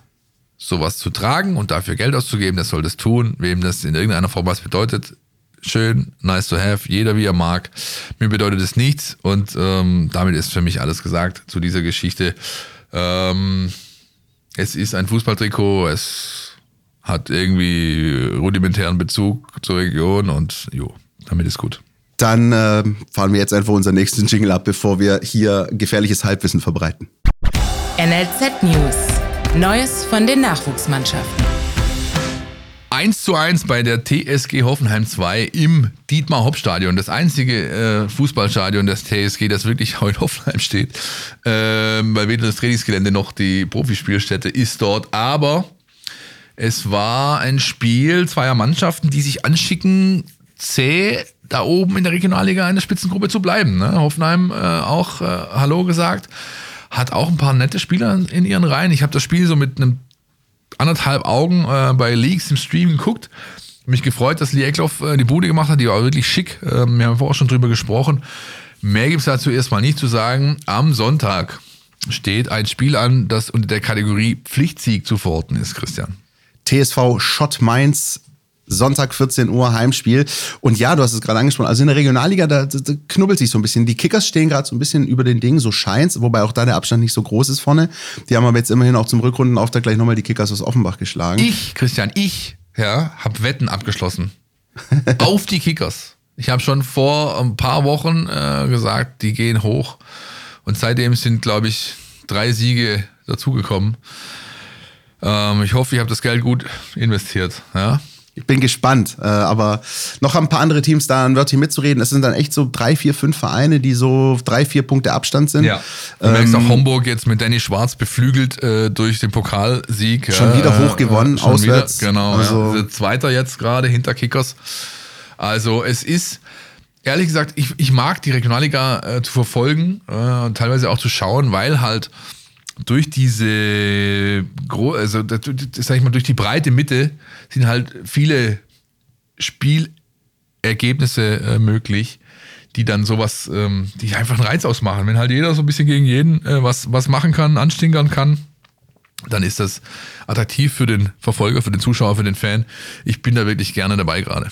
sowas zu tragen und dafür Geld auszugeben, der soll das tun. Wem das in irgendeiner Form was bedeutet, schön, nice to have, jeder wie er mag. Mir bedeutet es nichts und ähm, damit ist für mich alles gesagt zu dieser Geschichte. Ähm, es ist ein Fußballtrikot, es hat irgendwie rudimentären Bezug zur Region und jo, damit ist gut. Dann äh, fahren wir jetzt einfach unseren nächsten Jingle ab, bevor wir hier gefährliches Halbwissen verbreiten. NLZ News. Neues von den Nachwuchsmannschaften. 1 zu 1 bei der TSG Hoffenheim 2 im Dietmar-Hopp-Stadion. Das einzige äh, Fußballstadion des TSG, das wirklich auch in Hoffenheim steht. Ähm, weil weder das Trainingsgelände noch die Profispielstätte ist dort. Aber es war ein Spiel zweier Mannschaften, die sich anschicken, zäh da oben in der Regionalliga in der Spitzengruppe zu bleiben. Ne? Hoffenheim äh, auch äh, Hallo gesagt. Hat auch ein paar nette Spieler in ihren Reihen. Ich habe das Spiel so mit einem anderthalb Augen äh, bei Leaks im Stream geguckt. Mich gefreut, dass Lee Eckloff äh, die Bude gemacht hat. Die war wirklich schick. Ähm, wir haben vorher schon drüber gesprochen. Mehr gibt's dazu erstmal nicht zu sagen. Am Sonntag steht ein Spiel an, das unter der Kategorie Pflichtsieg zu verorten ist, Christian. TSV Schott Mainz. Sonntag 14 Uhr Heimspiel. Und ja, du hast es gerade angesprochen. Also in der Regionalliga, da, da, knubbelt sich so ein bisschen. Die Kickers stehen gerade so ein bisschen über den Dingen, so scheint's, wobei auch da der Abstand nicht so groß ist vorne. Die haben aber jetzt immerhin auch zum Rückrundenauftakt gleich nochmal die Kickers aus Offenbach geschlagen. Ich, Christian, ich, ja, habe Wetten abgeschlossen. auf die Kickers. Ich habe schon vor ein paar Wochen äh, gesagt, die gehen hoch. Und seitdem sind, glaube ich, drei Siege dazugekommen. Ähm, ich hoffe, ich habe das Geld gut investiert. Ja? Ich bin gespannt. Äh, aber noch haben ein paar andere Teams da ein Wörtchen mitzureden. Es sind dann echt so drei, vier, fünf Vereine, die so drei, vier Punkte Abstand sind. Ja. Du merkst Ähm, auch Homburg jetzt mit Danny Schwarz beflügelt äh, durch den Pokalsieg. Schon wieder äh, hochgewonnen, schon auswärts. Wieder, genau. Also- ja. Zweiter jetzt gerade hinter Kickers. Also es ist, ehrlich gesagt, ich, ich mag die Regionalliga äh, zu verfolgen äh, und teilweise auch zu schauen, weil halt durch diese, also das, sag ich mal, durch die breite Mitte sind halt viele Spielergebnisse äh, möglich, die dann sowas, ähm, die einfach einen Reiz ausmachen. Wenn halt jeder so ein bisschen gegen jeden äh, was, was machen kann, anstinkern kann, dann ist das attraktiv für den Verfolger, für den Zuschauer, für den Fan. Ich bin da wirklich gerne dabei gerade.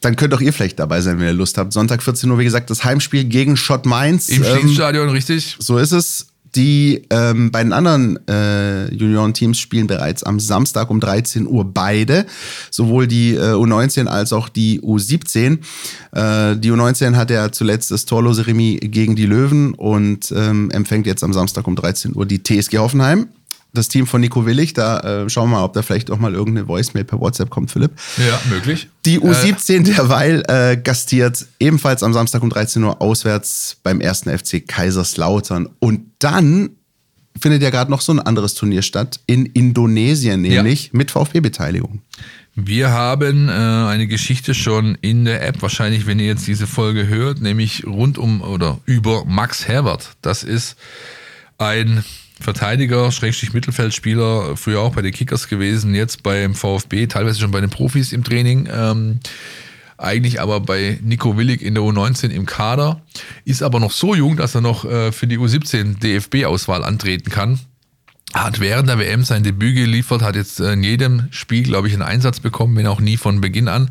Dann könnt auch ihr vielleicht dabei sein, wenn ihr Lust habt. Sonntag 14 Uhr, wie gesagt, das Heimspiel gegen Schott Mainz. Im Ähm, Schließstadion, richtig? so ist es. Die ähm, beiden anderen äh, Juniorenteams spielen bereits am Samstag um 13 Uhr beide, sowohl die äh, U19 als auch die U17. Äh, die U19 hat ja zuletzt das torlose Remis gegen die Löwen und ähm, empfängt jetzt am Samstag um 13 Uhr die TSG Hoffenheim das Team von Nico Willig. Da äh, schauen wir mal, ob da vielleicht auch mal irgendeine Voicemail per WhatsApp kommt, Philipp. Ja, möglich. Die U17 äh. derweil äh, gastiert ebenfalls am Samstag um 13 Uhr auswärts beim ersten FC Kaiserslautern. Und dann findet ja gerade noch so ein anderes Turnier statt in Indonesien, nämlich ja. mit VfB-Beteiligung. Wir haben äh, eine Geschichte schon in der App, wahrscheinlich, wenn ihr jetzt diese Folge hört, nämlich rund um oder über Max Herbert. Das ist ein Verteidiger, Schrägstrich Mittelfeldspieler, früher auch bei den Kickers gewesen, jetzt beim VfB, teilweise schon bei den Profis im Training. Ähm, eigentlich aber bei Nico Willig in der U19 im Kader, ist aber noch so jung, dass er noch äh, für die U17 DFB-Auswahl antreten kann. Hat während der WM sein Debüt geliefert, hat jetzt in jedem Spiel, glaube ich, einen Einsatz bekommen, wenn auch nie von Beginn an.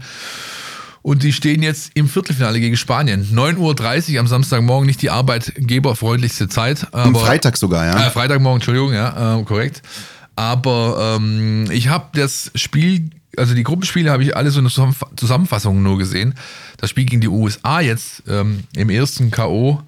Und die stehen jetzt im Viertelfinale gegen Spanien. 9.30 Uhr am Samstagmorgen, nicht die arbeitgeberfreundlichste Zeit. Am Freitag sogar, ja. Äh, Freitagmorgen, Entschuldigung, ja, äh, korrekt. Aber ähm, ich habe das Spiel, also die Gruppenspiele habe ich alle so eine Zusammenfassung nur gesehen. Das Spiel gegen die USA jetzt ähm, im ersten K.O.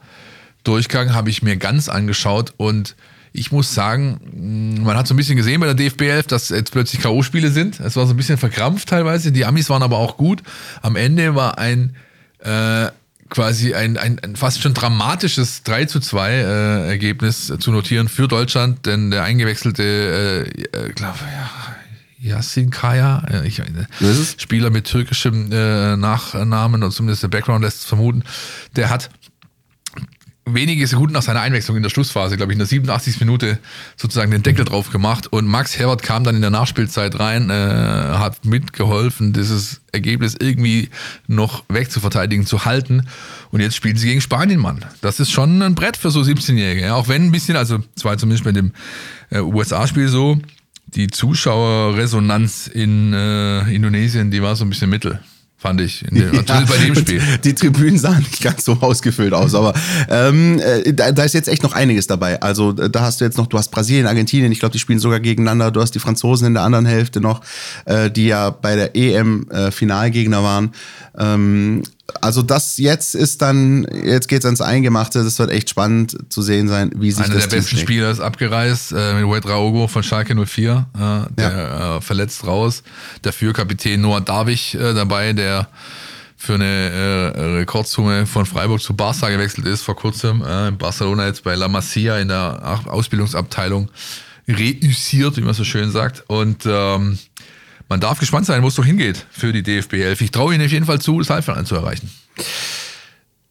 Durchgang habe ich mir ganz angeschaut und ich muss sagen, mm, man hat so ein bisschen gesehen bei der DFB 11, dass jetzt plötzlich K.O.-Spiele sind. Es war so ein bisschen verkrampft teilweise. Die Amis waren aber auch gut. Am Ende war ein äh, quasi ein, ein, ein fast schon dramatisches 3 zu 2 äh, Ergebnis zu notieren für Deutschland, denn der eingewechselte, äh, äh, glaube ja, Yasin Kaya, ich, äh, Spieler mit türkischem äh, Nachnamen und zumindest der Background lässt es vermuten, der hat wenige Sekunden nach seiner Einwechslung in der Schlussphase, glaube ich, in der 87. Minute sozusagen den Deckel drauf gemacht und Max Herbert kam dann in der Nachspielzeit rein, äh, hat mitgeholfen, dieses Ergebnis irgendwie noch wegzuverteidigen, zu halten und jetzt spielen sie gegen Spanien, Mann. Das ist schon ein Brett für so 17-Jährige, ja? auch wenn ein bisschen, also es war zumindest bei dem äh, USA-Spiel so, die Zuschauerresonanz in äh, Indonesien, die war so ein bisschen mittel fand ich. In dem, ja, bei dem Spiel. Die Tribünen sahen nicht ganz so ausgefüllt aus, aber ähm, äh, da, da, ist jetzt echt noch einiges dabei. Also da hast du jetzt noch, du hast Brasilien, Argentinien, ich glaube, die spielen sogar gegeneinander. Du hast die Franzosen in der anderen Hälfte noch, äh, die ja bei der EM äh, Finalgegner waren. Ähm, also das jetzt ist dann, jetzt geht's ans Eingemachte. Das wird echt spannend zu sehen sein, wie sich Einer das der besten schlägt. Spieler ist abgereist äh, mit Wade Raogo von Schalke 04, äh, der ja. äh, verletzt raus. Dafür Kapitän Noah Darwig äh, dabei, der für eine äh, Rekordsumme von Freiburg zu Barca gewechselt ist vor kurzem. Äh, in Barcelona jetzt bei La Masia in der Ausbildungsabteilung reüssiert, wie man so schön sagt. Und ähm, man darf gespannt sein, wo es doch hingeht für die DFB 11. Ich traue ihnen auf jeden Fall zu, das Halbfinale zu erreichen.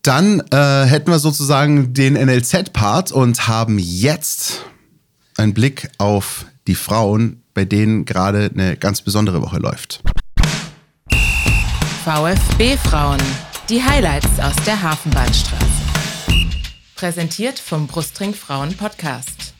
Dann äh, hätten wir sozusagen den NLZ-Part und haben jetzt einen Blick auf die Frauen, bei denen gerade eine ganz besondere Woche läuft. VfB Frauen, die Highlights aus der Hafenbahnstraße. Präsentiert vom Brustring Frauen Podcast.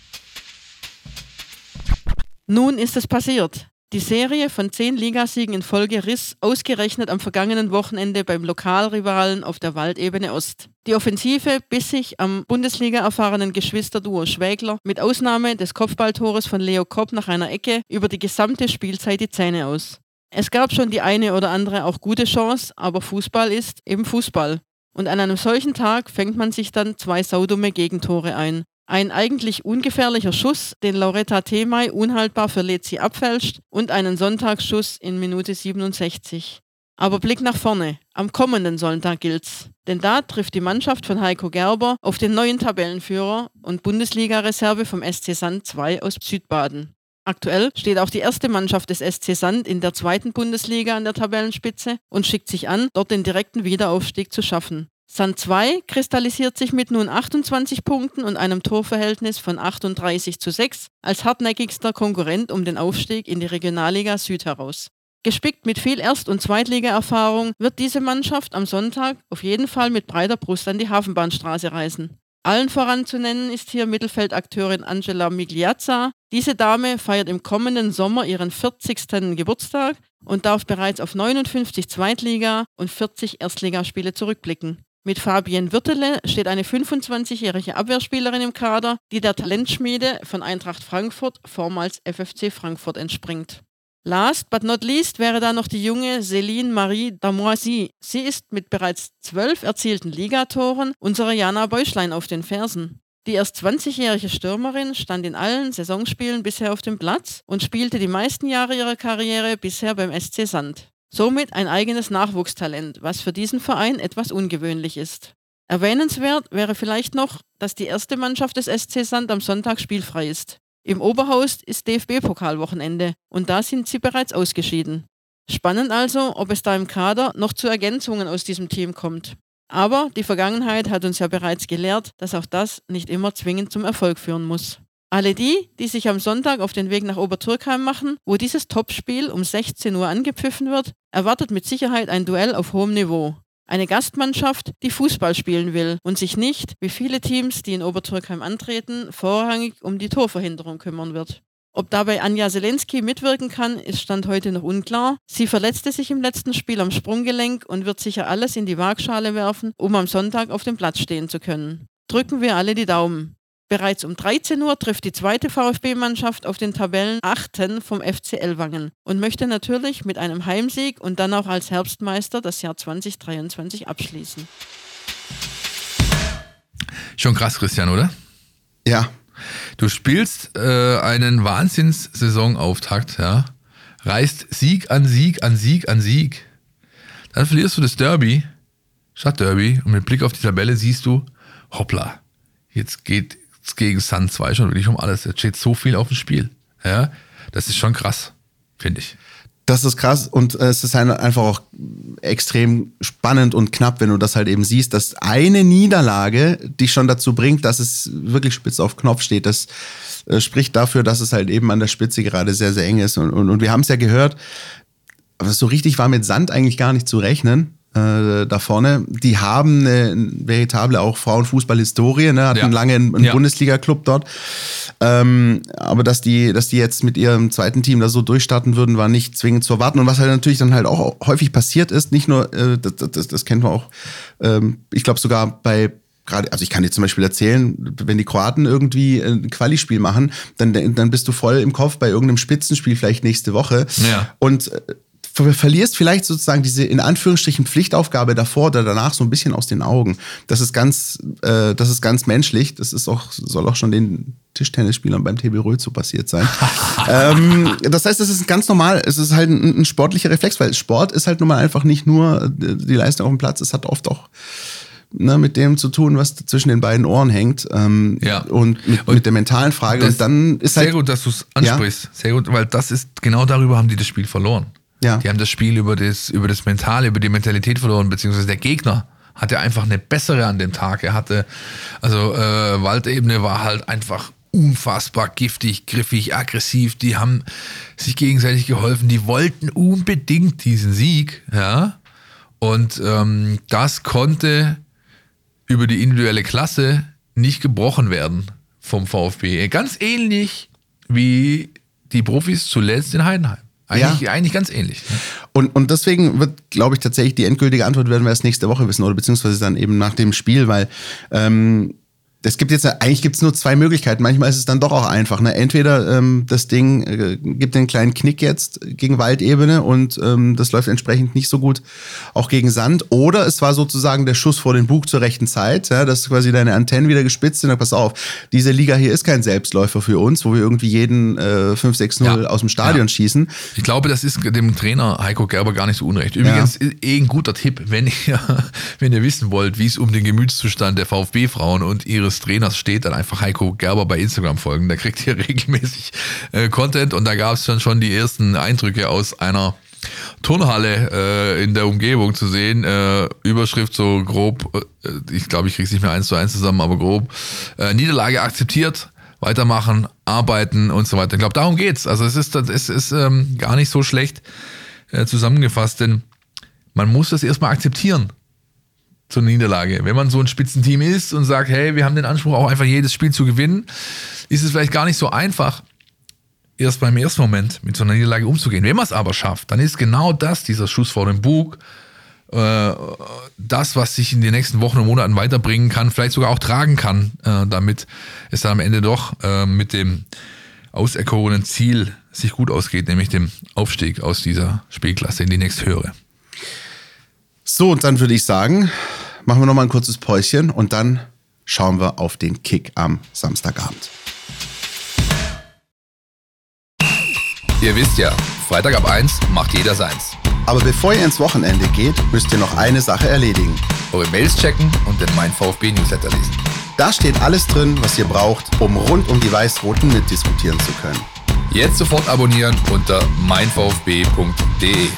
Nun ist es passiert. Die Serie von zehn Ligasiegen in Folge riss ausgerechnet am vergangenen Wochenende beim Lokalrivalen auf der Waldebene Ost. Die Offensive biss sich am Bundesliga erfahrenen Geschwisterduo Schwägler mit Ausnahme des Kopfballtores von Leo Kopp nach einer Ecke über die gesamte Spielzeit die Zähne aus. Es gab schon die eine oder andere auch gute Chance, aber Fußball ist eben Fußball. Und an einem solchen Tag fängt man sich dann zwei saudumme Gegentore ein. Ein eigentlich ungefährlicher Schuss, den Lauretta Temay unhaltbar für Lezi abfälscht und einen Sonntagsschuss in Minute 67. Aber Blick nach vorne. Am kommenden Sonntag gilt's. Denn da trifft die Mannschaft von Heiko Gerber auf den neuen Tabellenführer und Bundesliga-Reserve vom SC Sand 2 aus Südbaden. Aktuell steht auch die erste Mannschaft des SC Sand in der zweiten Bundesliga an der Tabellenspitze und schickt sich an, dort den direkten Wiederaufstieg zu schaffen. Sand 2 kristallisiert sich mit nun 28 Punkten und einem Torverhältnis von 38 zu 6 als hartnäckigster Konkurrent um den Aufstieg in die Regionalliga Süd heraus. Gespickt mit viel Erst- und Zweitliga-Erfahrung wird diese Mannschaft am Sonntag auf jeden Fall mit breiter Brust an die Hafenbahnstraße reisen. Allen voran zu nennen ist hier Mittelfeldakteurin Angela Migliazza. Diese Dame feiert im kommenden Sommer ihren 40. Geburtstag und darf bereits auf 59 Zweitliga- und 40 Erstligaspiele zurückblicken. Mit Fabienne Wirtele steht eine 25-jährige Abwehrspielerin im Kader, die der Talentschmiede von Eintracht Frankfurt, vormals FFC Frankfurt, entspringt. Last but not least wäre da noch die junge Céline Marie Damoisy. Sie ist mit bereits zwölf erzielten Ligatoren unserer Jana Bäuschlein auf den Fersen. Die erst 20-jährige Stürmerin stand in allen Saisonspielen bisher auf dem Platz und spielte die meisten Jahre ihrer Karriere bisher beim SC Sand. Somit ein eigenes Nachwuchstalent, was für diesen Verein etwas ungewöhnlich ist. Erwähnenswert wäre vielleicht noch, dass die erste Mannschaft des SC Sand am Sonntag spielfrei ist. Im Oberhaus ist DFB-Pokalwochenende und da sind sie bereits ausgeschieden. Spannend also, ob es da im Kader noch zu Ergänzungen aus diesem Team kommt. Aber die Vergangenheit hat uns ja bereits gelehrt, dass auch das nicht immer zwingend zum Erfolg führen muss. Alle die, die sich am Sonntag auf den Weg nach Obertürkheim machen, wo dieses Topspiel um 16 Uhr angepfiffen wird, erwartet mit Sicherheit ein Duell auf hohem Niveau. Eine Gastmannschaft, die Fußball spielen will und sich nicht, wie viele Teams, die in Obertürkheim antreten, vorrangig um die Torverhinderung kümmern wird. Ob dabei Anja Zelensky mitwirken kann, ist Stand heute noch unklar. Sie verletzte sich im letzten Spiel am Sprunggelenk und wird sicher alles in die Waagschale werfen, um am Sonntag auf dem Platz stehen zu können. Drücken wir alle die Daumen. Bereits um 13 Uhr trifft die zweite VfB-Mannschaft auf den Tabellen 8. vom FC Ellwangen und möchte natürlich mit einem Heimsieg und dann auch als Herbstmeister das Jahr 2023 abschließen. Schon krass, Christian, oder? Ja. Du spielst äh, einen Wahnsinns-Saisonauftakt, ja. Reißt Sieg an Sieg an Sieg an Sieg. Dann verlierst du das Derby, Stadtderby, und mit Blick auf die Tabelle siehst du, hoppla, jetzt geht gegen Sun 2 schon wirklich um alles. Jetzt steht so viel auf dem Spiel. Ja, das ist schon krass, finde ich. Das ist krass und äh, es ist einfach auch extrem spannend und knapp, wenn du das halt eben siehst, dass eine Niederlage dich schon dazu bringt, dass es wirklich spitz auf Knopf steht. Das äh, spricht dafür, dass es halt eben an der Spitze gerade sehr, sehr eng ist. Und, und, und wir haben es ja gehört, aber so richtig war mit Sand eigentlich gar nicht zu rechnen äh, da vorne, die haben eine veritable auch Frauenfußball-Historie, ne, hatten ja. lange einen, ja. Bundesliga-Club dort. Ähm, aber dass die, dass die jetzt mit ihrem zweiten Team da so durchstarten würden, war nicht zwingend zu erwarten. Und was halt natürlich dann halt auch häufig passiert ist, nicht nur, äh, das, das, das kennt man auch, ähm, ich glaube sogar bei gerade, also ich kann dir zum Beispiel erzählen, wenn die Kroaten irgendwie ein Quali-Spiel machen, dann, dann bist du voll im Kopf bei irgendeinem Spitzenspiel vielleicht nächste Woche. Ja. Und äh, verlierst vielleicht sozusagen diese in Anführungsstrichen Pflichtaufgabe davor oder danach so ein bisschen aus den Augen. Das ist ganz, äh, das ist ganz menschlich. Das ist auch, soll auch schon den Tischtennisspielern beim TB Röth so passiert sein. ähm, das heißt, es ist ganz normal, es ist halt ein, ein, sportlicher Reflex, weil Sport ist halt nun mal einfach nicht nur äh, die Leistung auf dem Platz, es hat oft auch ne, mit dem zu tun, was zwischen den beiden Ohren hängt. Ähm, ja. Und mit, und mit der mentalen Frage. Und dann ist sehr halt, gut, dass du es ansprichst. Ja? Sehr gut, weil das ist genau darüber haben die das Spiel verloren. Ja. Die haben das Spiel über das, über das Mentale, über die Mentalität verloren, beziehungsweise der Gegner hatte einfach eine bessere an dem Tag. Er hatte, also äh, Waldebene war halt einfach unfassbar giftig, griffig, aggressiv. Die haben sich gegenseitig geholfen. Die wollten unbedingt diesen Sieg, ja. Und ähm, das konnte über die individuelle Klasse nicht gebrochen werden vom VfB. Ganz ähnlich wie die Profis zuletzt in Heidenheim. Eigentlich, ja. eigentlich ganz ähnlich. Ne? Und, und deswegen wird, glaube ich, tatsächlich die endgültige Antwort werden wir erst nächste Woche wissen oder beziehungsweise dann eben nach dem Spiel, weil ähm, es gibt jetzt, eigentlich gibt es nur zwei Möglichkeiten. Manchmal ist es dann doch auch einfach. Ne? Entweder ähm, das Ding äh, gibt einen kleinen Knick jetzt gegen Waldebene und ähm, das läuft entsprechend nicht so gut auch gegen Sand. Oder es war sozusagen der Schuss vor den Bug zur rechten Zeit, ja? dass quasi deine Antennen wieder gespitzt sind. Pass auf, diese Liga hier ist kein Selbstläufer für uns, wo wir irgendwie jeden äh, 5-6-0 ja. aus dem Stadion ja. schießen. Ich glaube, das ist dem Trainer Heiko Gerber gar nicht so unrecht. Übrigens, ja. eh ein guter Tipp, wenn ihr, wenn ihr wissen wollt, wie es um den Gemütszustand der VfB-Frauen und ihre des Trainers steht, dann einfach Heiko Gerber bei Instagram folgen. Da kriegt ihr regelmäßig äh, Content und da gab es dann schon die ersten Eindrücke aus einer Turnhalle äh, in der Umgebung zu sehen. Äh, Überschrift so grob, äh, ich glaube, ich kriege es nicht mehr eins zu eins zusammen, aber grob. Äh, Niederlage akzeptiert, weitermachen, arbeiten und so weiter. Ich glaube, darum geht's. Also es ist, es ist ähm, gar nicht so schlecht äh, zusammengefasst, denn man muss das erstmal akzeptieren zur Niederlage. Wenn man so ein Spitzenteam ist und sagt, hey, wir haben den Anspruch, auch einfach jedes Spiel zu gewinnen, ist es vielleicht gar nicht so einfach, erst beim ersten Moment mit so einer Niederlage umzugehen. Wenn man es aber schafft, dann ist genau das, dieser Schuss vor dem Bug, äh, das, was sich in den nächsten Wochen und Monaten weiterbringen kann, vielleicht sogar auch tragen kann, äh, damit es dann am Ende doch äh, mit dem auserkorenen Ziel sich gut ausgeht, nämlich dem Aufstieg aus dieser Spielklasse in die nächsthöhere. So, und dann würde ich sagen, machen wir nochmal ein kurzes Päuschen und dann schauen wir auf den Kick am Samstagabend. Ihr wisst ja, Freitag ab 1 macht jeder seins. Aber bevor ihr ins Wochenende geht, müsst ihr noch eine Sache erledigen. Eure Mails checken und den Mein VfB Newsletter lesen. Da steht alles drin, was ihr braucht, um rund um die Weiß-Roten mitdiskutieren zu können. Jetzt sofort abonnieren unter meinvfb.de.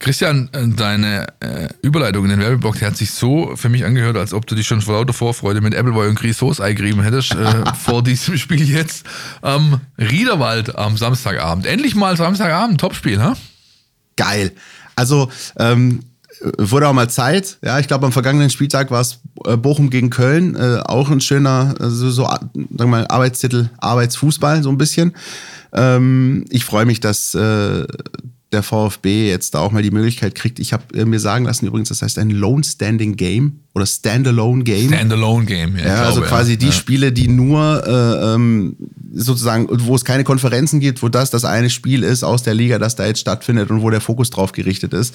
Christian, äh, deine äh, Überleitung in den Werbeblock, die hat sich so für mich angehört, als ob du dich schon vor lauter Vorfreude mit Appleboy und Grisauce eingerieben hättest äh, vor diesem Spiel jetzt am Riederwald am Samstagabend. Endlich mal Samstagabend, Topspiel, ha? Geil. Also, ähm, wurde auch mal Zeit. Ja, ich glaube, am vergangenen Spieltag war es äh, Bochum gegen Köln. Äh, auch ein schöner, also so, sagen wir mal, Arbeitstitel, Arbeitsfußball, so ein bisschen. Ähm, ich freue mich, dass äh, der VfB jetzt da auch mal die Möglichkeit kriegt. Ich habe äh, mir sagen lassen übrigens, das heißt ein Lone Standing Game oder Standalone Game. Standalone Game, ja. ja also quasi ja. die ja. Spiele, die nur äh, ähm, sozusagen, wo es keine Konferenzen gibt, wo das das eine Spiel ist aus der Liga, das da jetzt stattfindet und wo der Fokus drauf gerichtet ist.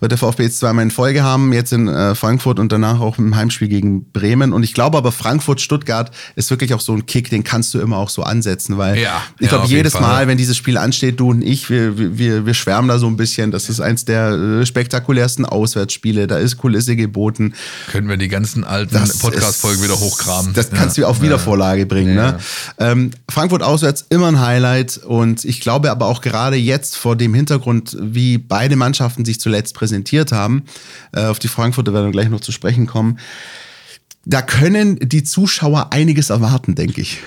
Wird der VfB jetzt zweimal in Folge haben, jetzt in äh, Frankfurt und danach auch im Heimspiel gegen Bremen. Und ich glaube aber, Frankfurt-Stuttgart ist wirklich auch so ein Kick, den kannst du immer auch so ansetzen, weil ja, ich glaube, jedes Mal, wenn dieses Spiel ansteht, du und ich, wir, wir, wir schwärmen da so ein bisschen. Das ist eins der äh, spektakulärsten Auswärtsspiele. Da ist Kulisse geboten. Können wir die ganzen alten Podcast-Folgen wieder hochkramen. Das kannst ja. du auf Wiedervorlage bringen. Ne? Ähm, Frankfurt auswärts immer ein Highlight und ich glaube aber auch gerade jetzt vor dem Hintergrund, wie beide Mannschaften sich zuletzt präsentiert haben, äh, auf die Frankfurter werden wir gleich noch zu sprechen kommen, da können die Zuschauer einiges erwarten, denke ich.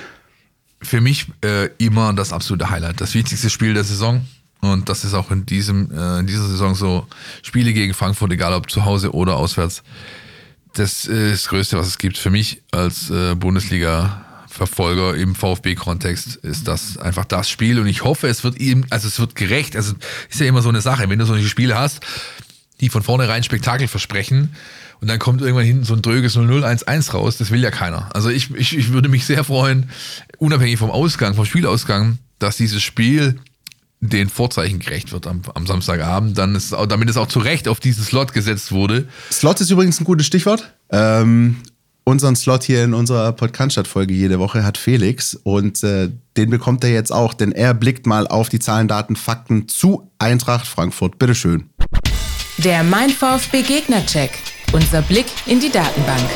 Für mich äh, immer das absolute Highlight, das wichtigste Spiel der Saison. Und das ist auch in, diesem, äh, in dieser Saison so. Spiele gegen Frankfurt, egal ob zu Hause oder auswärts, das ist das Größte, was es gibt. Für mich als äh, Bundesliga-Verfolger im VfB-Kontext ist das einfach das Spiel. Und ich hoffe, es wird ihm, also es wird gerecht. Also ist ja immer so eine Sache, wenn du solche Spiele hast, die von vornherein Spektakel versprechen, und dann kommt irgendwann hinten so ein dröges 0-0-1-1 raus. Das will ja keiner. Also ich, ich, ich würde mich sehr freuen, unabhängig vom Ausgang, vom Spielausgang, dass dieses Spiel den Vorzeichen gerecht wird am, am Samstagabend, dann ist auch, damit es auch zu Recht auf diesen Slot gesetzt wurde. Slot ist übrigens ein gutes Stichwort. Ähm, unseren Slot hier in unserer Podcast-Folge jede Woche hat Felix und äh, den bekommt er jetzt auch, denn er blickt mal auf die Zahlen, Daten, Fakten zu Eintracht Frankfurt. Bitteschön. Der Mein VfB Gegner-Check. Unser Blick in die Datenbank.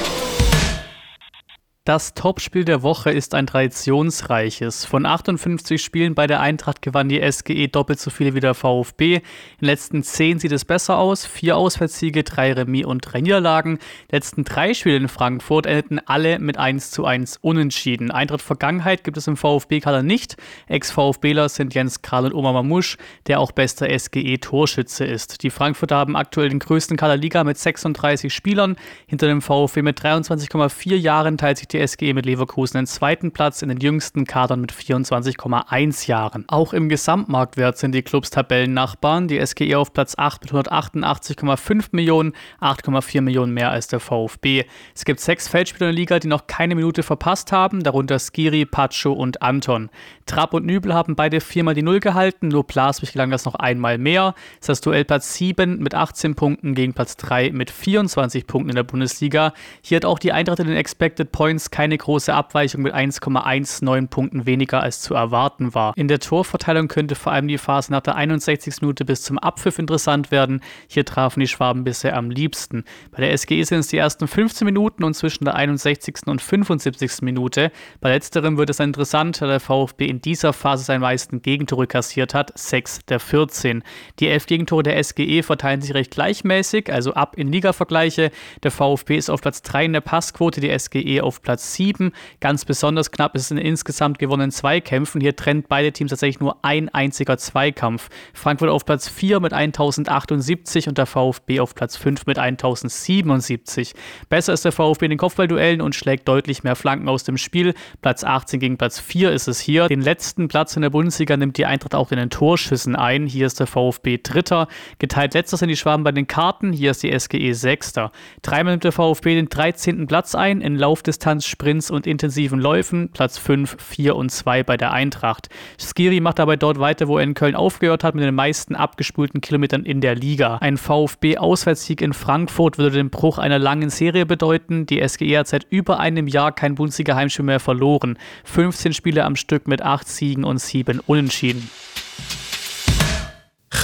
Das Topspiel der Woche ist ein traditionsreiches. Von 58 Spielen bei der Eintracht gewann die SGE doppelt so viele wie der VfB. In den letzten 10 sieht es besser aus. Vier Auswärtssiege, drei Remis und drei Niederlagen. Die letzten drei Spiele in Frankfurt endeten alle mit 1 zu 1 unentschieden. Eintracht Vergangenheit gibt es im VfB-Kader nicht. Ex-VfBler sind Jens Karl und Oma Mamusch, der auch bester SGE-Torschütze ist. Die Frankfurter haben aktuell den größten Kader Liga mit 36 Spielern. Hinter dem VfB mit 23,4 Jahren teilt sich die SGE mit Leverkusen den zweiten Platz in den jüngsten Kadern mit 24,1 Jahren. Auch im Gesamtmarktwert sind die Clubs Tabellennachbarn. Die SGE auf Platz 8 mit 188,5 Millionen, 8,4 Millionen mehr als der VfB. Es gibt sechs Feldspieler in der Liga, die noch keine Minute verpasst haben, darunter Skiri, Pacho und Anton. Trapp und Nübel haben beide viermal die Null gehalten, nur Plaswig gelang das noch einmal mehr. Das ist das Duell Platz 7 mit 18 Punkten gegen Platz 3 mit 24 Punkten in der Bundesliga. Hier hat auch die Eintracht in den Expected Points keine große Abweichung mit 1,19 Punkten weniger als zu erwarten war. In der Torverteilung könnte vor allem die Phase nach der 61. Minute bis zum Abpfiff interessant werden. Hier trafen die Schwaben bisher am liebsten. Bei der SGE sind es die ersten 15 Minuten und zwischen der 61. und 75. Minute. Bei letzterem wird es interessant, da der VfB in dieser Phase seinen meisten Gegentore kassiert hat, 6 der 14. Die 11 Gegentore der SGE verteilen sich recht gleichmäßig, also ab in Liga-Vergleiche. Der VfB ist auf Platz 3 in der Passquote, die SGE auf Platz 7. Ganz besonders knapp ist es in insgesamt gewonnenen Zweikämpfen. Hier trennt beide Teams tatsächlich nur ein einziger Zweikampf. Frankfurt auf Platz 4 mit 1078 und der VfB auf Platz 5 mit 1077. Besser ist der VfB in den Kopfballduellen und schlägt deutlich mehr Flanken aus dem Spiel. Platz 18 gegen Platz 4 ist es hier. Den letzten Platz in der Bundesliga nimmt die Eintracht auch in den Torschüssen ein. Hier ist der VfB Dritter. Geteilt letzter sind die Schwaben bei den Karten. Hier ist die SGE Sechster. Dreimal nimmt der VfB den 13. Platz ein in Laufdistanz, Sprints und intensiven Läufen. Platz 5, 4 und 2 bei der Eintracht. Skiri macht dabei dort weiter, wo er in Köln aufgehört hat, mit den meisten abgespulten Kilometern in der Liga. Ein VfB-Auswärtssieg in Frankfurt würde den Bruch einer langen Serie bedeuten. Die SGE hat seit über einem Jahr kein Bundesliga-Heimspiel mehr verloren. 15 Spiele am Stück mit 8 Siegen und 7 Unentschieden.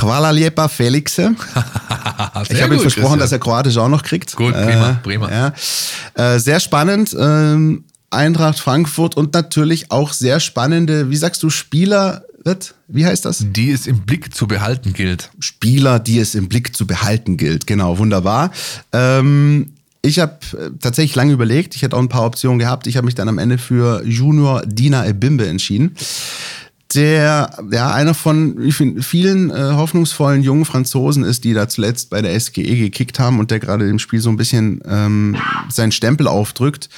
Hvala lijepa, Felixe. ich habe ihm versprochen, dass er Kroatisch auch noch kriegt. Gut, prima, äh, prima. Ja. Äh, sehr spannend. Ähm, Eintracht Frankfurt und natürlich auch sehr spannende, wie sagst du, Spieler, wie heißt das? Die es im Blick zu behalten gilt. Spieler, die es im Blick zu behalten gilt, genau, wunderbar. Ähm, ich habe äh, tatsächlich lange überlegt, ich hätte auch ein paar Optionen gehabt. Ich habe mich dann am Ende für Junior Dina Ebimbe entschieden der ja einer von vielen äh, hoffnungsvollen jungen Franzosen ist, die da zuletzt bei der SGE gekickt haben und der gerade im Spiel so ein bisschen ähm, seinen Stempel aufdrückt.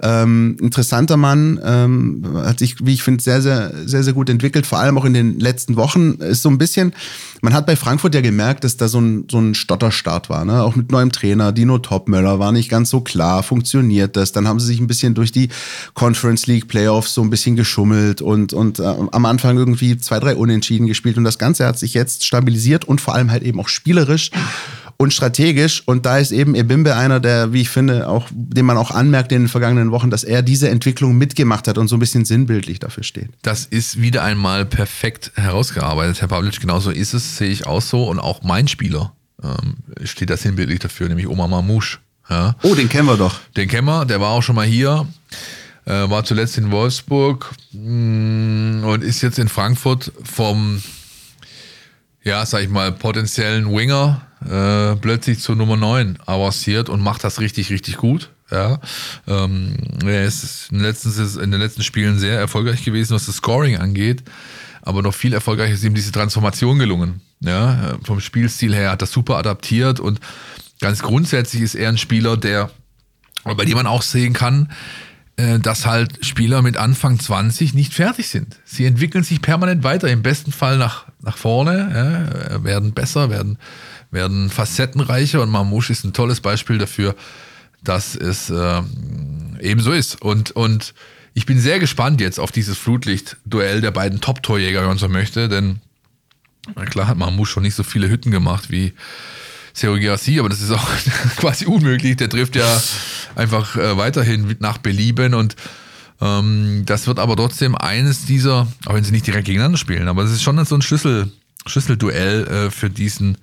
Ähm, interessanter Mann, ähm, hat sich, wie ich finde, sehr, sehr, sehr, sehr gut entwickelt, vor allem auch in den letzten Wochen. Ist so ein bisschen, man hat bei Frankfurt ja gemerkt, dass da so ein, so ein Stotterstart war, ne? auch mit neuem Trainer. Dino Topmöller war nicht ganz so klar, funktioniert das? Dann haben sie sich ein bisschen durch die Conference League Playoffs so ein bisschen geschummelt und, und äh, am Anfang irgendwie zwei, drei Unentschieden gespielt. Und das Ganze hat sich jetzt stabilisiert und vor allem halt eben auch spielerisch und strategisch. Und da ist eben Ebimbe einer, der, wie ich finde, auch, dem man auch anmerkt in den vergangenen Wochen, dass er diese Entwicklung mitgemacht hat und so ein bisschen sinnbildlich dafür steht. Das ist wieder einmal perfekt herausgearbeitet, Herr Pavlic. Genauso ist es, sehe ich auch so. Und auch mein Spieler ähm, steht da sinnbildlich dafür, nämlich Oma Mamouche. Ja. Oh, den kennen wir doch. Den kennen wir, der war auch schon mal hier. Äh, war zuletzt in Wolfsburg mh, mm, und ist jetzt in Frankfurt vom, ja, sag ich mal, potenziellen Winger äh, plötzlich zur Nummer 9 avanciert und macht das richtig, richtig gut. Ja, ähm, er ist in den, letzten, in den letzten Spielen sehr erfolgreich gewesen, was das Scoring angeht. Aber noch viel erfolgreicher ist ihm diese Transformation gelungen. Ja, vom Spielstil her hat er super adaptiert und ganz grundsätzlich ist er ein Spieler, der, bei dem man auch sehen kann, dass halt Spieler mit Anfang 20 nicht fertig sind. Sie entwickeln sich permanent weiter, im besten Fall nach, nach vorne, ja, werden besser, werden, werden facettenreicher und Mamouche ist ein tolles Beispiel dafür, dass es äh, eben so ist. Und, und ich bin sehr gespannt jetzt auf dieses Flutlicht-Duell der beiden Top-Torjäger, wenn man so möchte, denn na klar hat Mamouche schon nicht so viele Hütten gemacht wie Sergio Girassi, aber das ist auch quasi unmöglich. Der trifft ja einfach äh, weiterhin nach Belieben und ähm, das wird aber trotzdem eines dieser, auch wenn sie nicht direkt gegeneinander spielen, aber es ist schon so ein Schlüssel, Schlüsselduell äh, für diesen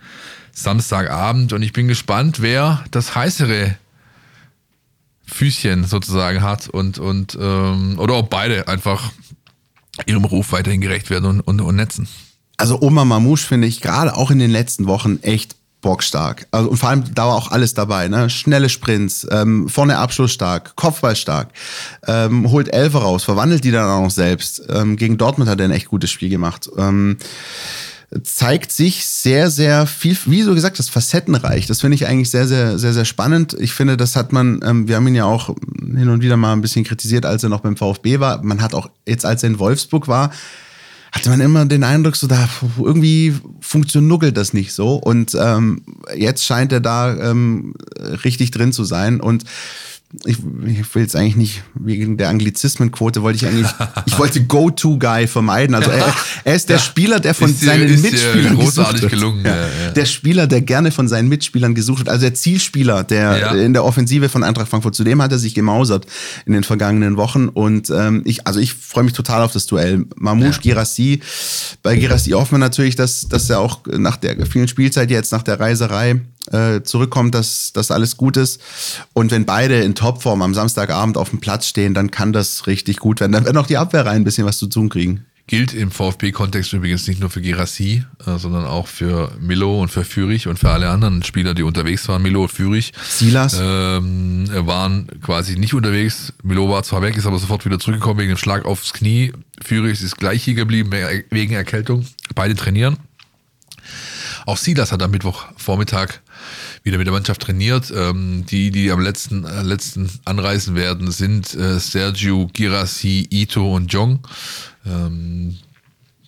Samstagabend und ich bin gespannt, wer das heißere Füßchen sozusagen hat und, und ähm, oder ob beide einfach ihrem Ruf weiterhin gerecht werden und, und, und netzen. Also Oma Mamouche finde ich gerade auch in den letzten Wochen echt bockstark. Also, und vor allem da war auch alles dabei, ne? Schnelle Sprints, ähm, vorne Abschluss stark, Kopfball stark, ähm, holt Elfer raus, verwandelt die dann auch noch selbst. Ähm, gegen Dortmund hat er ein echt gutes Spiel gemacht. Ähm, zeigt sich sehr, sehr viel, wie so gesagt, das facettenreich. Das finde ich eigentlich sehr, sehr, sehr, sehr spannend. Ich finde, das hat man, ähm, wir haben ihn ja auch hin und wieder mal ein bisschen kritisiert, als er noch beim VfB war. Man hat auch jetzt, als er in Wolfsburg war, hatte man immer den Eindruck, so da irgendwie funktioniert das nicht so. Und ähm, jetzt scheint er da ähm, richtig drin zu sein. Und ich, ich will jetzt eigentlich nicht, wegen der Anglizismenquote wollte ich eigentlich, ich wollte Go-To-Guy vermeiden. Also er, er ist der ja, Spieler, der von ist seinen Mitspielern großartig gesucht gelungen. Ja, ja, der Spieler, der gerne von seinen Mitspielern gesucht wird. Also der Zielspieler, der in der Offensive von Eintracht Frankfurt. Zudem hat er sich gemausert in den vergangenen Wochen. Und ähm, ich, also ich freue mich total auf das Duell. Mamouche, Girassi. Bei Girassi hoffen wir natürlich, dass, dass er auch nach der vielen Spielzeit jetzt, nach der Reiserei, äh, zurückkommt, dass das alles gut ist. Und wenn beide in Topform am Samstagabend auf dem Platz stehen, dann kann das richtig gut werden. Dann werden auch die Abwehrreihen ein bisschen was zu tun kriegen. Gilt im VfB-Kontext übrigens nicht nur für Gerassi, äh, sondern auch für Milo und für Fürich und für alle anderen Spieler, die unterwegs waren. Milo und Fürich Silas. ähm, waren quasi nicht unterwegs. Milo war zwar weg, ist aber sofort wieder zurückgekommen wegen dem Schlag aufs Knie. Fürich ist gleich hier geblieben wegen Erkältung. Beide trainieren. Auch Silas hat am Mittwochvormittag wieder mit der Mannschaft trainiert. Ähm, die, die am letzten, äh, letzten anreisen werden, sind äh, Sergio, Girassi, Ito und Jong. Ähm,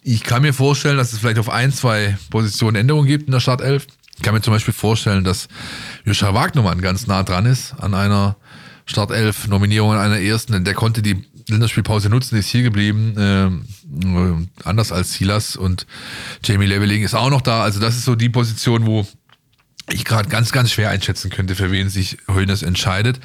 ich kann mir vorstellen, dass es vielleicht auf ein, zwei Positionen Änderungen gibt in der Startelf. Ich kann mir zum Beispiel vorstellen, dass Joscha Wagnermann ganz nah dran ist an einer Startelf-Nominierung, an einer ersten, denn der konnte die Länderspielpause nutzen, ist hier geblieben, äh, anders als Silas und Jamie Leveling ist auch noch da. Also das ist so die Position, wo ich gerade ganz, ganz schwer einschätzen könnte, für wen sich Hoeneß entscheidet.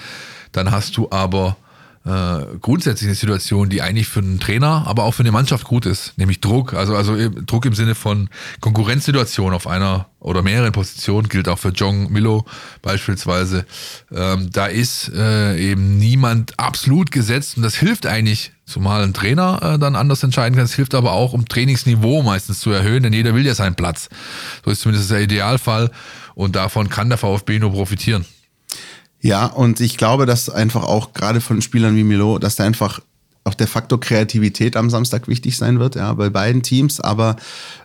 Dann hast du aber äh, grundsätzlich eine Situation, die eigentlich für einen Trainer, aber auch für eine Mannschaft gut ist, nämlich Druck. Also, also Druck im Sinne von Konkurrenzsituation auf einer oder mehreren Positionen, gilt auch für John Milo beispielsweise. Ähm, da ist äh, eben niemand absolut gesetzt und das hilft eigentlich, zumal ein Trainer äh, dann anders entscheiden kann. Es hilft aber auch, um Trainingsniveau meistens zu erhöhen, denn jeder will ja seinen Platz. So ist zumindest der Idealfall und davon kann der VfB nur profitieren. Ja, und ich glaube, dass einfach auch gerade von Spielern wie Milo, dass da einfach auch der Faktor Kreativität am Samstag wichtig sein wird, ja, bei beiden Teams, aber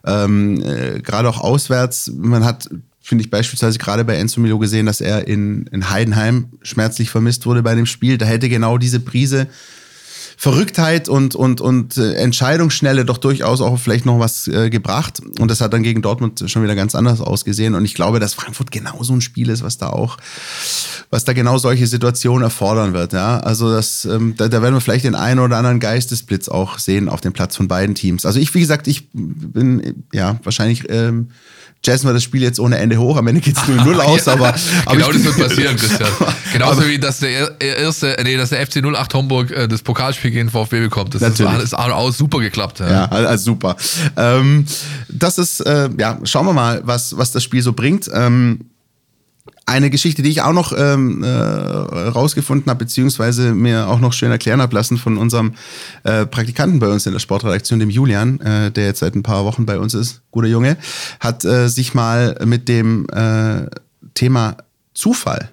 ähm, äh, gerade auch auswärts, man hat finde ich beispielsweise gerade bei Enzo Milo gesehen, dass er in, in Heidenheim schmerzlich vermisst wurde bei dem Spiel. Da hätte genau diese Prise Verrücktheit und, und, und äh, Entscheidungsschnelle doch durchaus auch vielleicht noch was äh, gebracht. Und das hat dann gegen Dortmund schon wieder ganz anders ausgesehen. Und ich glaube, dass Frankfurt genau so ein Spiel ist, was da auch, was da genau solche Situationen erfordern wird. Ja? Also das, ähm, da, da werden wir vielleicht den einen oder anderen Geistesblitz auch sehen auf dem Platz von beiden Teams. Also ich, wie gesagt, ich bin ja wahrscheinlich ähm, jazzen wir das Spiel jetzt ohne Ende hoch. Am Ende geht es 0-0 aus, aber, aber. Genau das wird passieren, Christian. Genauso aber, wie dass der erste, nee, dass der FC 08 Homburg äh, das Pokalspiel gegen VfB bekommt. Das natürlich. ist, ist auch super geklappt. Ja, ja also super. Ähm, das ist, äh, ja, schauen wir mal, was, was das Spiel so bringt. Ähm, eine Geschichte, die ich auch noch ähm, äh, rausgefunden habe, beziehungsweise mir auch noch schön erklären habe lassen von unserem äh, Praktikanten bei uns in der Sportredaktion, dem Julian, äh, der jetzt seit ein paar Wochen bei uns ist, guter Junge, hat äh, sich mal mit dem äh, Thema Zufall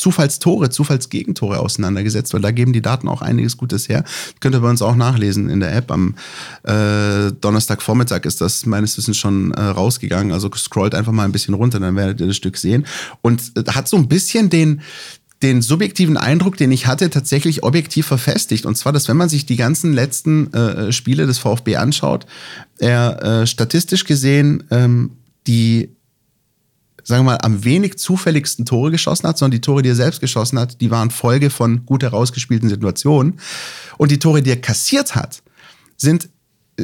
Zufallstore, Zufallsgegentore auseinandergesetzt, weil da geben die Daten auch einiges Gutes her. Könnt ihr bei uns auch nachlesen in der App. Am äh, Donnerstagvormittag ist das meines Wissens schon äh, rausgegangen. Also scrollt einfach mal ein bisschen runter, dann werdet ihr das Stück sehen. Und äh, hat so ein bisschen den, den subjektiven Eindruck, den ich hatte, tatsächlich objektiv verfestigt. Und zwar, dass wenn man sich die ganzen letzten äh, Spiele des VfB anschaut, er äh, statistisch gesehen ähm, die sagen wir mal, am wenig zufälligsten Tore geschossen hat, sondern die Tore, die er selbst geschossen hat, die waren Folge von gut herausgespielten Situationen. Und die Tore, die er kassiert hat, sind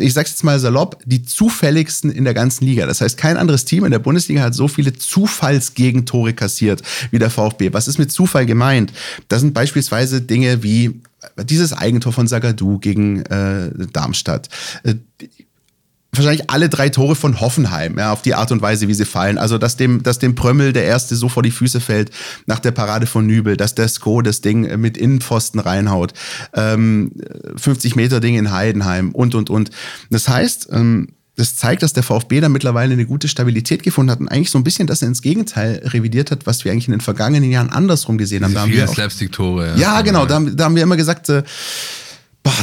ich sag's jetzt mal salopp, die zufälligsten in der ganzen Liga. Das heißt, kein anderes Team in der Bundesliga hat so viele Zufallsgegentore kassiert wie der VfB. Was ist mit Zufall gemeint? Das sind beispielsweise Dinge wie dieses Eigentor von Sagadu gegen äh, Darmstadt. Äh, wahrscheinlich alle drei Tore von Hoffenheim, ja, auf die Art und Weise, wie sie fallen. Also, dass dem, dass dem Prömmel der erste so vor die Füße fällt nach der Parade von Nübel, dass der Sko das Ding mit Innenpfosten reinhaut, ähm, 50 Meter Ding in Heidenheim und, und, und. Das heißt, ähm, das zeigt, dass der VfB da mittlerweile eine gute Stabilität gefunden hat und eigentlich so ein bisschen das ins Gegenteil revidiert hat, was wir eigentlich in den vergangenen Jahren andersrum gesehen haben. Da haben viele Slapstick-Tore. Ja, ja, genau. Da, da haben wir immer gesagt, äh,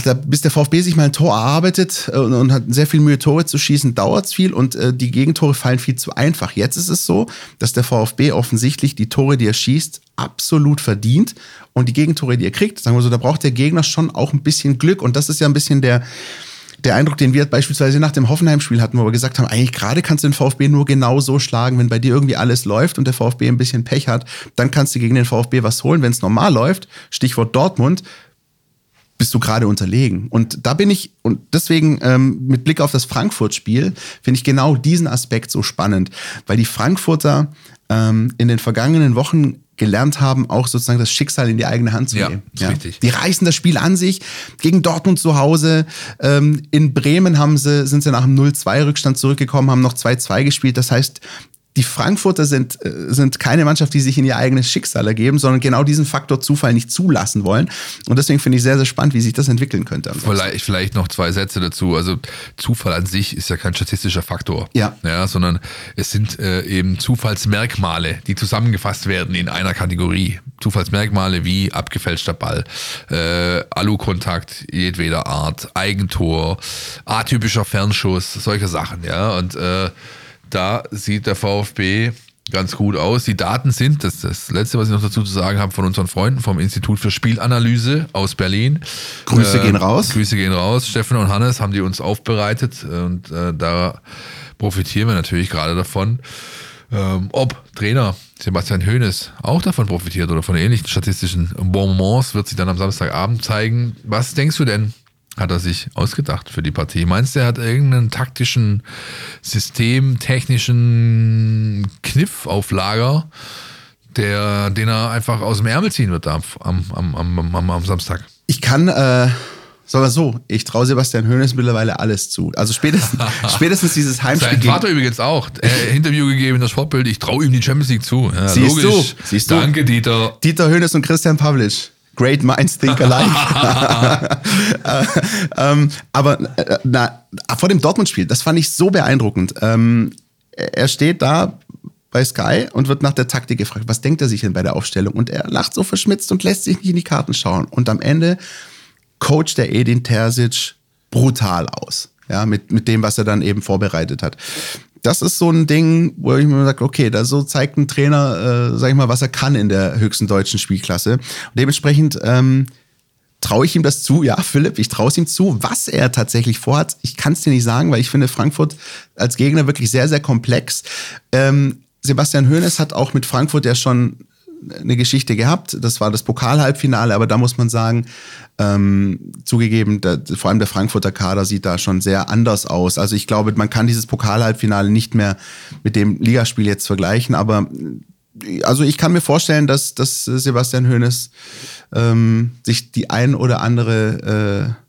da, bis der VfB sich mal ein Tor erarbeitet äh, und, und, hat sehr viel Mühe, Tore zu schießen, dauert es viel. Und äh, die Gegentore fallen viel zu einfach. Jetzt ist es so, dass der VfB offensichtlich die Tore, die er schießt, absolut verdient. Und die Gegentore, die er kriegt, sagen wir so, da braucht der Gegner schon auch ein bisschen Glück. Und das ist ja ein bisschen der der Eindruck, den wir beispielsweise nach dem Hoffenheim-Spiel hatten, wo wir gesagt haben, eigentlich gerade kannst du den VfB nur genau so schlagen, wenn bei dir irgendwie alles läuft und der VfB ein bisschen Pech hat, dann kannst du gegen den VfB was holen. Wenn es normal läuft, Stichwort Dortmund, bist du gerade unterlegen. Und da bin ich, und deswegen ähm, mit Blick auf das Frankfurt-Spiel, finde ich genau diesen Aspekt so spannend, weil die Frankfurter ähm, in den vergangenen Wochen gelernt haben, auch sozusagen das Schicksal in die eigene Hand zu ja, nehmen. Ja, richtig. Die reißen das Spiel an sich gegen Dortmund zu Hause. Ähm, in Bremen haben sie, sind sie nach einem 0-2-Rückstand zurückgekommen, haben noch 2-2 gespielt. Das heißt, die Frankfurter sind, äh, sind keine Mannschaft, die sich in ihr eigenes Schicksal ergeben, sondern genau diesen Faktor Zufall nicht zulassen wollen. Und deswegen finde ich sehr, sehr spannend, wie sich das entwickeln könnte. Vielleicht, vielleicht noch zwei Sätze dazu. Also Zufall an sich ist ja kein statistischer Faktor. Ja. ja sondern es sind äh, eben Zufallsmerkmale, die zusammengefasst werden in einer Kategorie. Zufallsmerkmale wie abgefälschter Ball, äh, Alu-Kontakt jedweder Art, Eigentor, atypischer Fernschuss, solche Sachen. Ja. Und äh, da sieht der VfB ganz gut aus. Die Daten sind, das ist das Letzte, was ich noch dazu zu sagen habe, von unseren Freunden vom Institut für Spielanalyse aus Berlin. Grüße äh, gehen raus. Grüße gehen raus. Steffen und Hannes haben die uns aufbereitet und äh, da profitieren wir natürlich gerade davon. Ähm, ob Trainer Sebastian Hoeneß auch davon profitiert oder von ähnlichen statistischen Bonbons, wird sich dann am Samstagabend zeigen. Was denkst du denn? Hat er sich ausgedacht für die Partie. Meinst du, er hat irgendeinen taktischen, systemtechnischen Kniff auf Lager, der, den er einfach aus dem Ärmel ziehen wird am, am, am, am, am Samstag? Ich kann, äh, sagen wir so, ich traue Sebastian Hoeneß mittlerweile alles zu. Also spätestens, spätestens dieses Heimspiel. Sein Vater übrigens auch. Äh, Interview gegeben in das Sportbild. Ich traue ihm die Champions League zu. Ja, Siehst logisch. du? Siehst du? Danke, Dieter. Dieter Hoeneß und Christian Pavlic. Great minds think alike. äh, ähm, aber äh, na, vor dem Dortmund-Spiel, das fand ich so beeindruckend. Ähm, er steht da bei Sky und wird nach der Taktik gefragt, was denkt er sich denn bei der Aufstellung? Und er lacht so verschmitzt und lässt sich nicht in die Karten schauen. Und am Ende coacht der Edin Terzic brutal aus. Ja, mit, mit dem, was er dann eben vorbereitet hat das ist so ein Ding, wo ich mir sage, okay, da so zeigt ein Trainer, äh, sag ich mal, was er kann in der höchsten deutschen Spielklasse. Und dementsprechend ähm, traue ich ihm das zu. Ja, Philipp, ich traue es ihm zu. Was er tatsächlich vorhat, ich kann es dir nicht sagen, weil ich finde Frankfurt als Gegner wirklich sehr, sehr komplex. Ähm, Sebastian Hoeneß hat auch mit Frankfurt ja schon eine Geschichte gehabt. Das war das Pokalhalbfinale, aber da muss man sagen, ähm, zugegeben, der, vor allem der Frankfurter Kader sieht da schon sehr anders aus. Also ich glaube, man kann dieses Pokalhalbfinale nicht mehr mit dem Ligaspiel jetzt vergleichen, aber also ich kann mir vorstellen, dass, dass Sebastian Hoeneß ähm, sich die ein oder andere äh,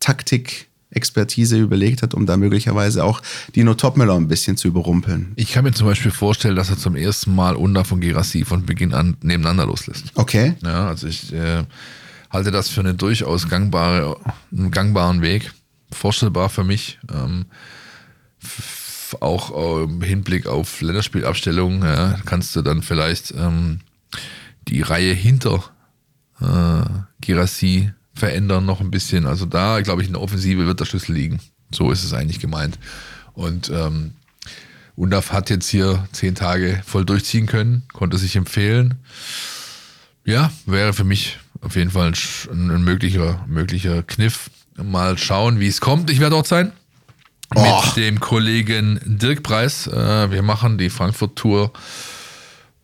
Taktik Expertise überlegt hat, um da möglicherweise auch Dino Topmüller ein bisschen zu überrumpeln. Ich kann mir zum Beispiel vorstellen, dass er zum ersten Mal Unter von Gerassi von Beginn an nebeneinander loslässt. Okay. Ja, also ich äh, halte das für einen durchaus gangbare, einen gangbaren Weg. Vorstellbar für mich. Ähm, auch im Hinblick auf Länderspielabstellungen ja, kannst du dann vielleicht ähm, die Reihe hinter äh, Girassi verändern noch ein bisschen. Also da, glaube ich, in der Offensive wird der Schlüssel liegen. So ist es eigentlich gemeint. Und ähm, Undaf hat jetzt hier zehn Tage voll durchziehen können, konnte sich empfehlen. Ja, wäre für mich auf jeden Fall ein, ein möglicher, möglicher Kniff. Mal schauen, wie es kommt. Ich werde dort sein. Oh. Mit dem Kollegen Dirk Preis. Äh, wir machen die Frankfurt-Tour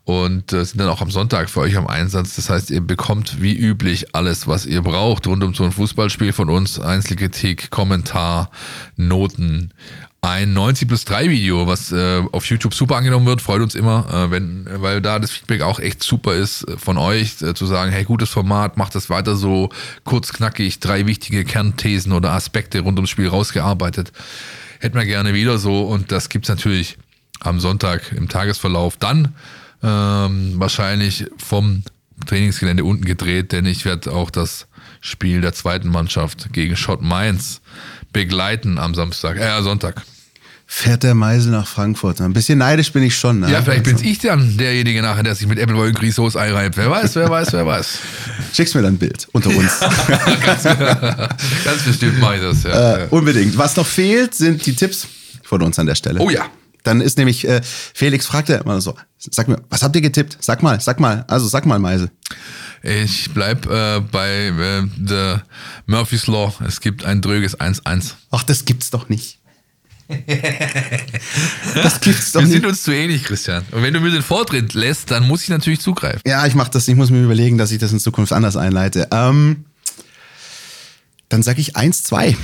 und äh, sind dann auch am Sonntag für euch am Einsatz. Das heißt, ihr bekommt wie üblich alles, was ihr braucht rund um so ein Fußballspiel von uns. Einzelkritik, Kommentar, Noten, ein 90 plus 3 Video, was äh, auf YouTube super angenommen wird, freut uns immer, äh, wenn, weil da das Feedback auch echt super ist äh, von euch, äh, zu sagen, hey, gutes Format, macht das weiter so kurz, knackig, drei wichtige Kernthesen oder Aspekte rund ums Spiel rausgearbeitet. Hätten wir gerne wieder so und das gibt's natürlich am Sonntag im Tagesverlauf. Dann ähm, wahrscheinlich vom Trainingsgelände unten gedreht, denn ich werde auch das Spiel der zweiten Mannschaft gegen Schott Mainz begleiten am Samstag, äh, Sonntag. Fährt der Meisel nach Frankfurt? Ein bisschen neidisch bin ich schon. Ne? Ja, vielleicht bin ich dann derjenige nachher, der sich mit Appleboy und Grisauce einreibt. Wer weiß, wer weiß, wer weiß. Schickst mir dann ein Bild unter uns. ganz, ganz, bestimmt mache ich das, ja. Äh, unbedingt. Was noch fehlt, sind die Tipps von uns an der Stelle. Oh ja. Dann ist nämlich, äh, Felix fragt ja immer so, sag mir, was habt ihr getippt? Sag mal, sag mal, also sag mal, Meisel. Ich bleib äh, bei äh, The Murphy's Law. Es gibt ein dröges 1-1. Ach, das gibt's doch nicht. das gibt's doch Wir nicht. sind uns zu ähnlich, Christian. Und wenn du mir den Vortritt lässt, dann muss ich natürlich zugreifen. Ja, ich mach das. Ich muss mir überlegen, dass ich das in Zukunft anders einleite. Ähm, dann sag ich 1-2.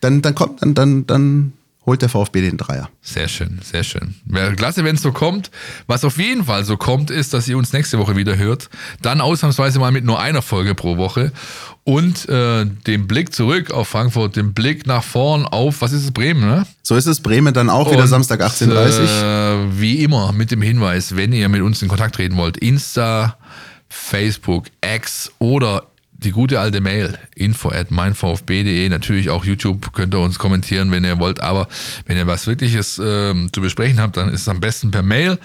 Dann, dann kommt, dann, dann, dann holt der VfB den Dreier. Sehr schön, sehr schön. Wäre klasse, wenn es so kommt. Was auf jeden Fall so kommt, ist, dass ihr uns nächste Woche wieder hört. Dann ausnahmsweise mal mit nur einer Folge pro Woche. Und äh, den Blick zurück auf Frankfurt, den Blick nach vorn auf, was ist es, Bremen, ne? So ist es. Bremen dann auch wieder Und, Samstag 18.30 Uhr. Äh, wie immer mit dem Hinweis, wenn ihr mit uns in Kontakt treten wollt, Insta, Facebook, X oder die gute alte Mail, info at meinvfb.de, natürlich auch YouTube, könnt ihr uns kommentieren, wenn ihr wollt, aber wenn ihr was Wirkliches ähm, zu besprechen habt, dann ist es am besten per Mail.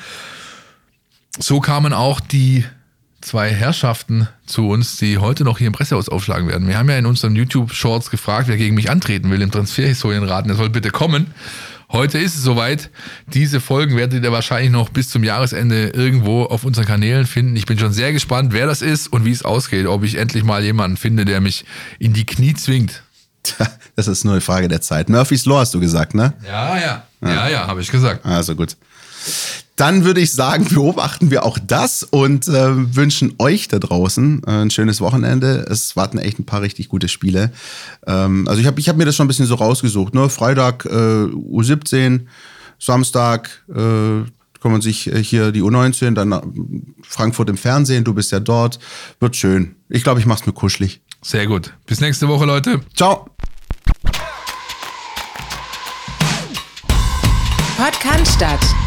So kamen auch die zwei Herrschaften zu uns, die heute noch hier im Pressehaus aufschlagen werden. Wir haben ja in unseren YouTube-Shorts gefragt, wer gegen mich antreten will im Transferhistorienraten, der soll bitte kommen. Heute ist es soweit. Diese Folgen werdet ihr wahrscheinlich noch bis zum Jahresende irgendwo auf unseren Kanälen finden. Ich bin schon sehr gespannt, wer das ist und wie es ausgeht. Ob ich endlich mal jemanden finde, der mich in die Knie zwingt. Das ist nur eine Frage der Zeit. Murphy's Law hast du gesagt, ne? Ja, ja. Ja, ja, habe ich gesagt. Also gut. Dann würde ich sagen, beobachten wir auch das und äh, wünschen euch da draußen äh, ein schönes Wochenende. Es warten echt ein paar richtig gute Spiele. Ähm, also ich habe ich hab mir das schon ein bisschen so rausgesucht. Ne? Freitag äh, U17, Samstag äh, kann man sich äh, hier die U19, dann äh, Frankfurt im Fernsehen, du bist ja dort. Wird schön. Ich glaube, ich mach's mir kuschelig. Sehr gut. Bis nächste Woche, Leute. Ciao. Podcast statt.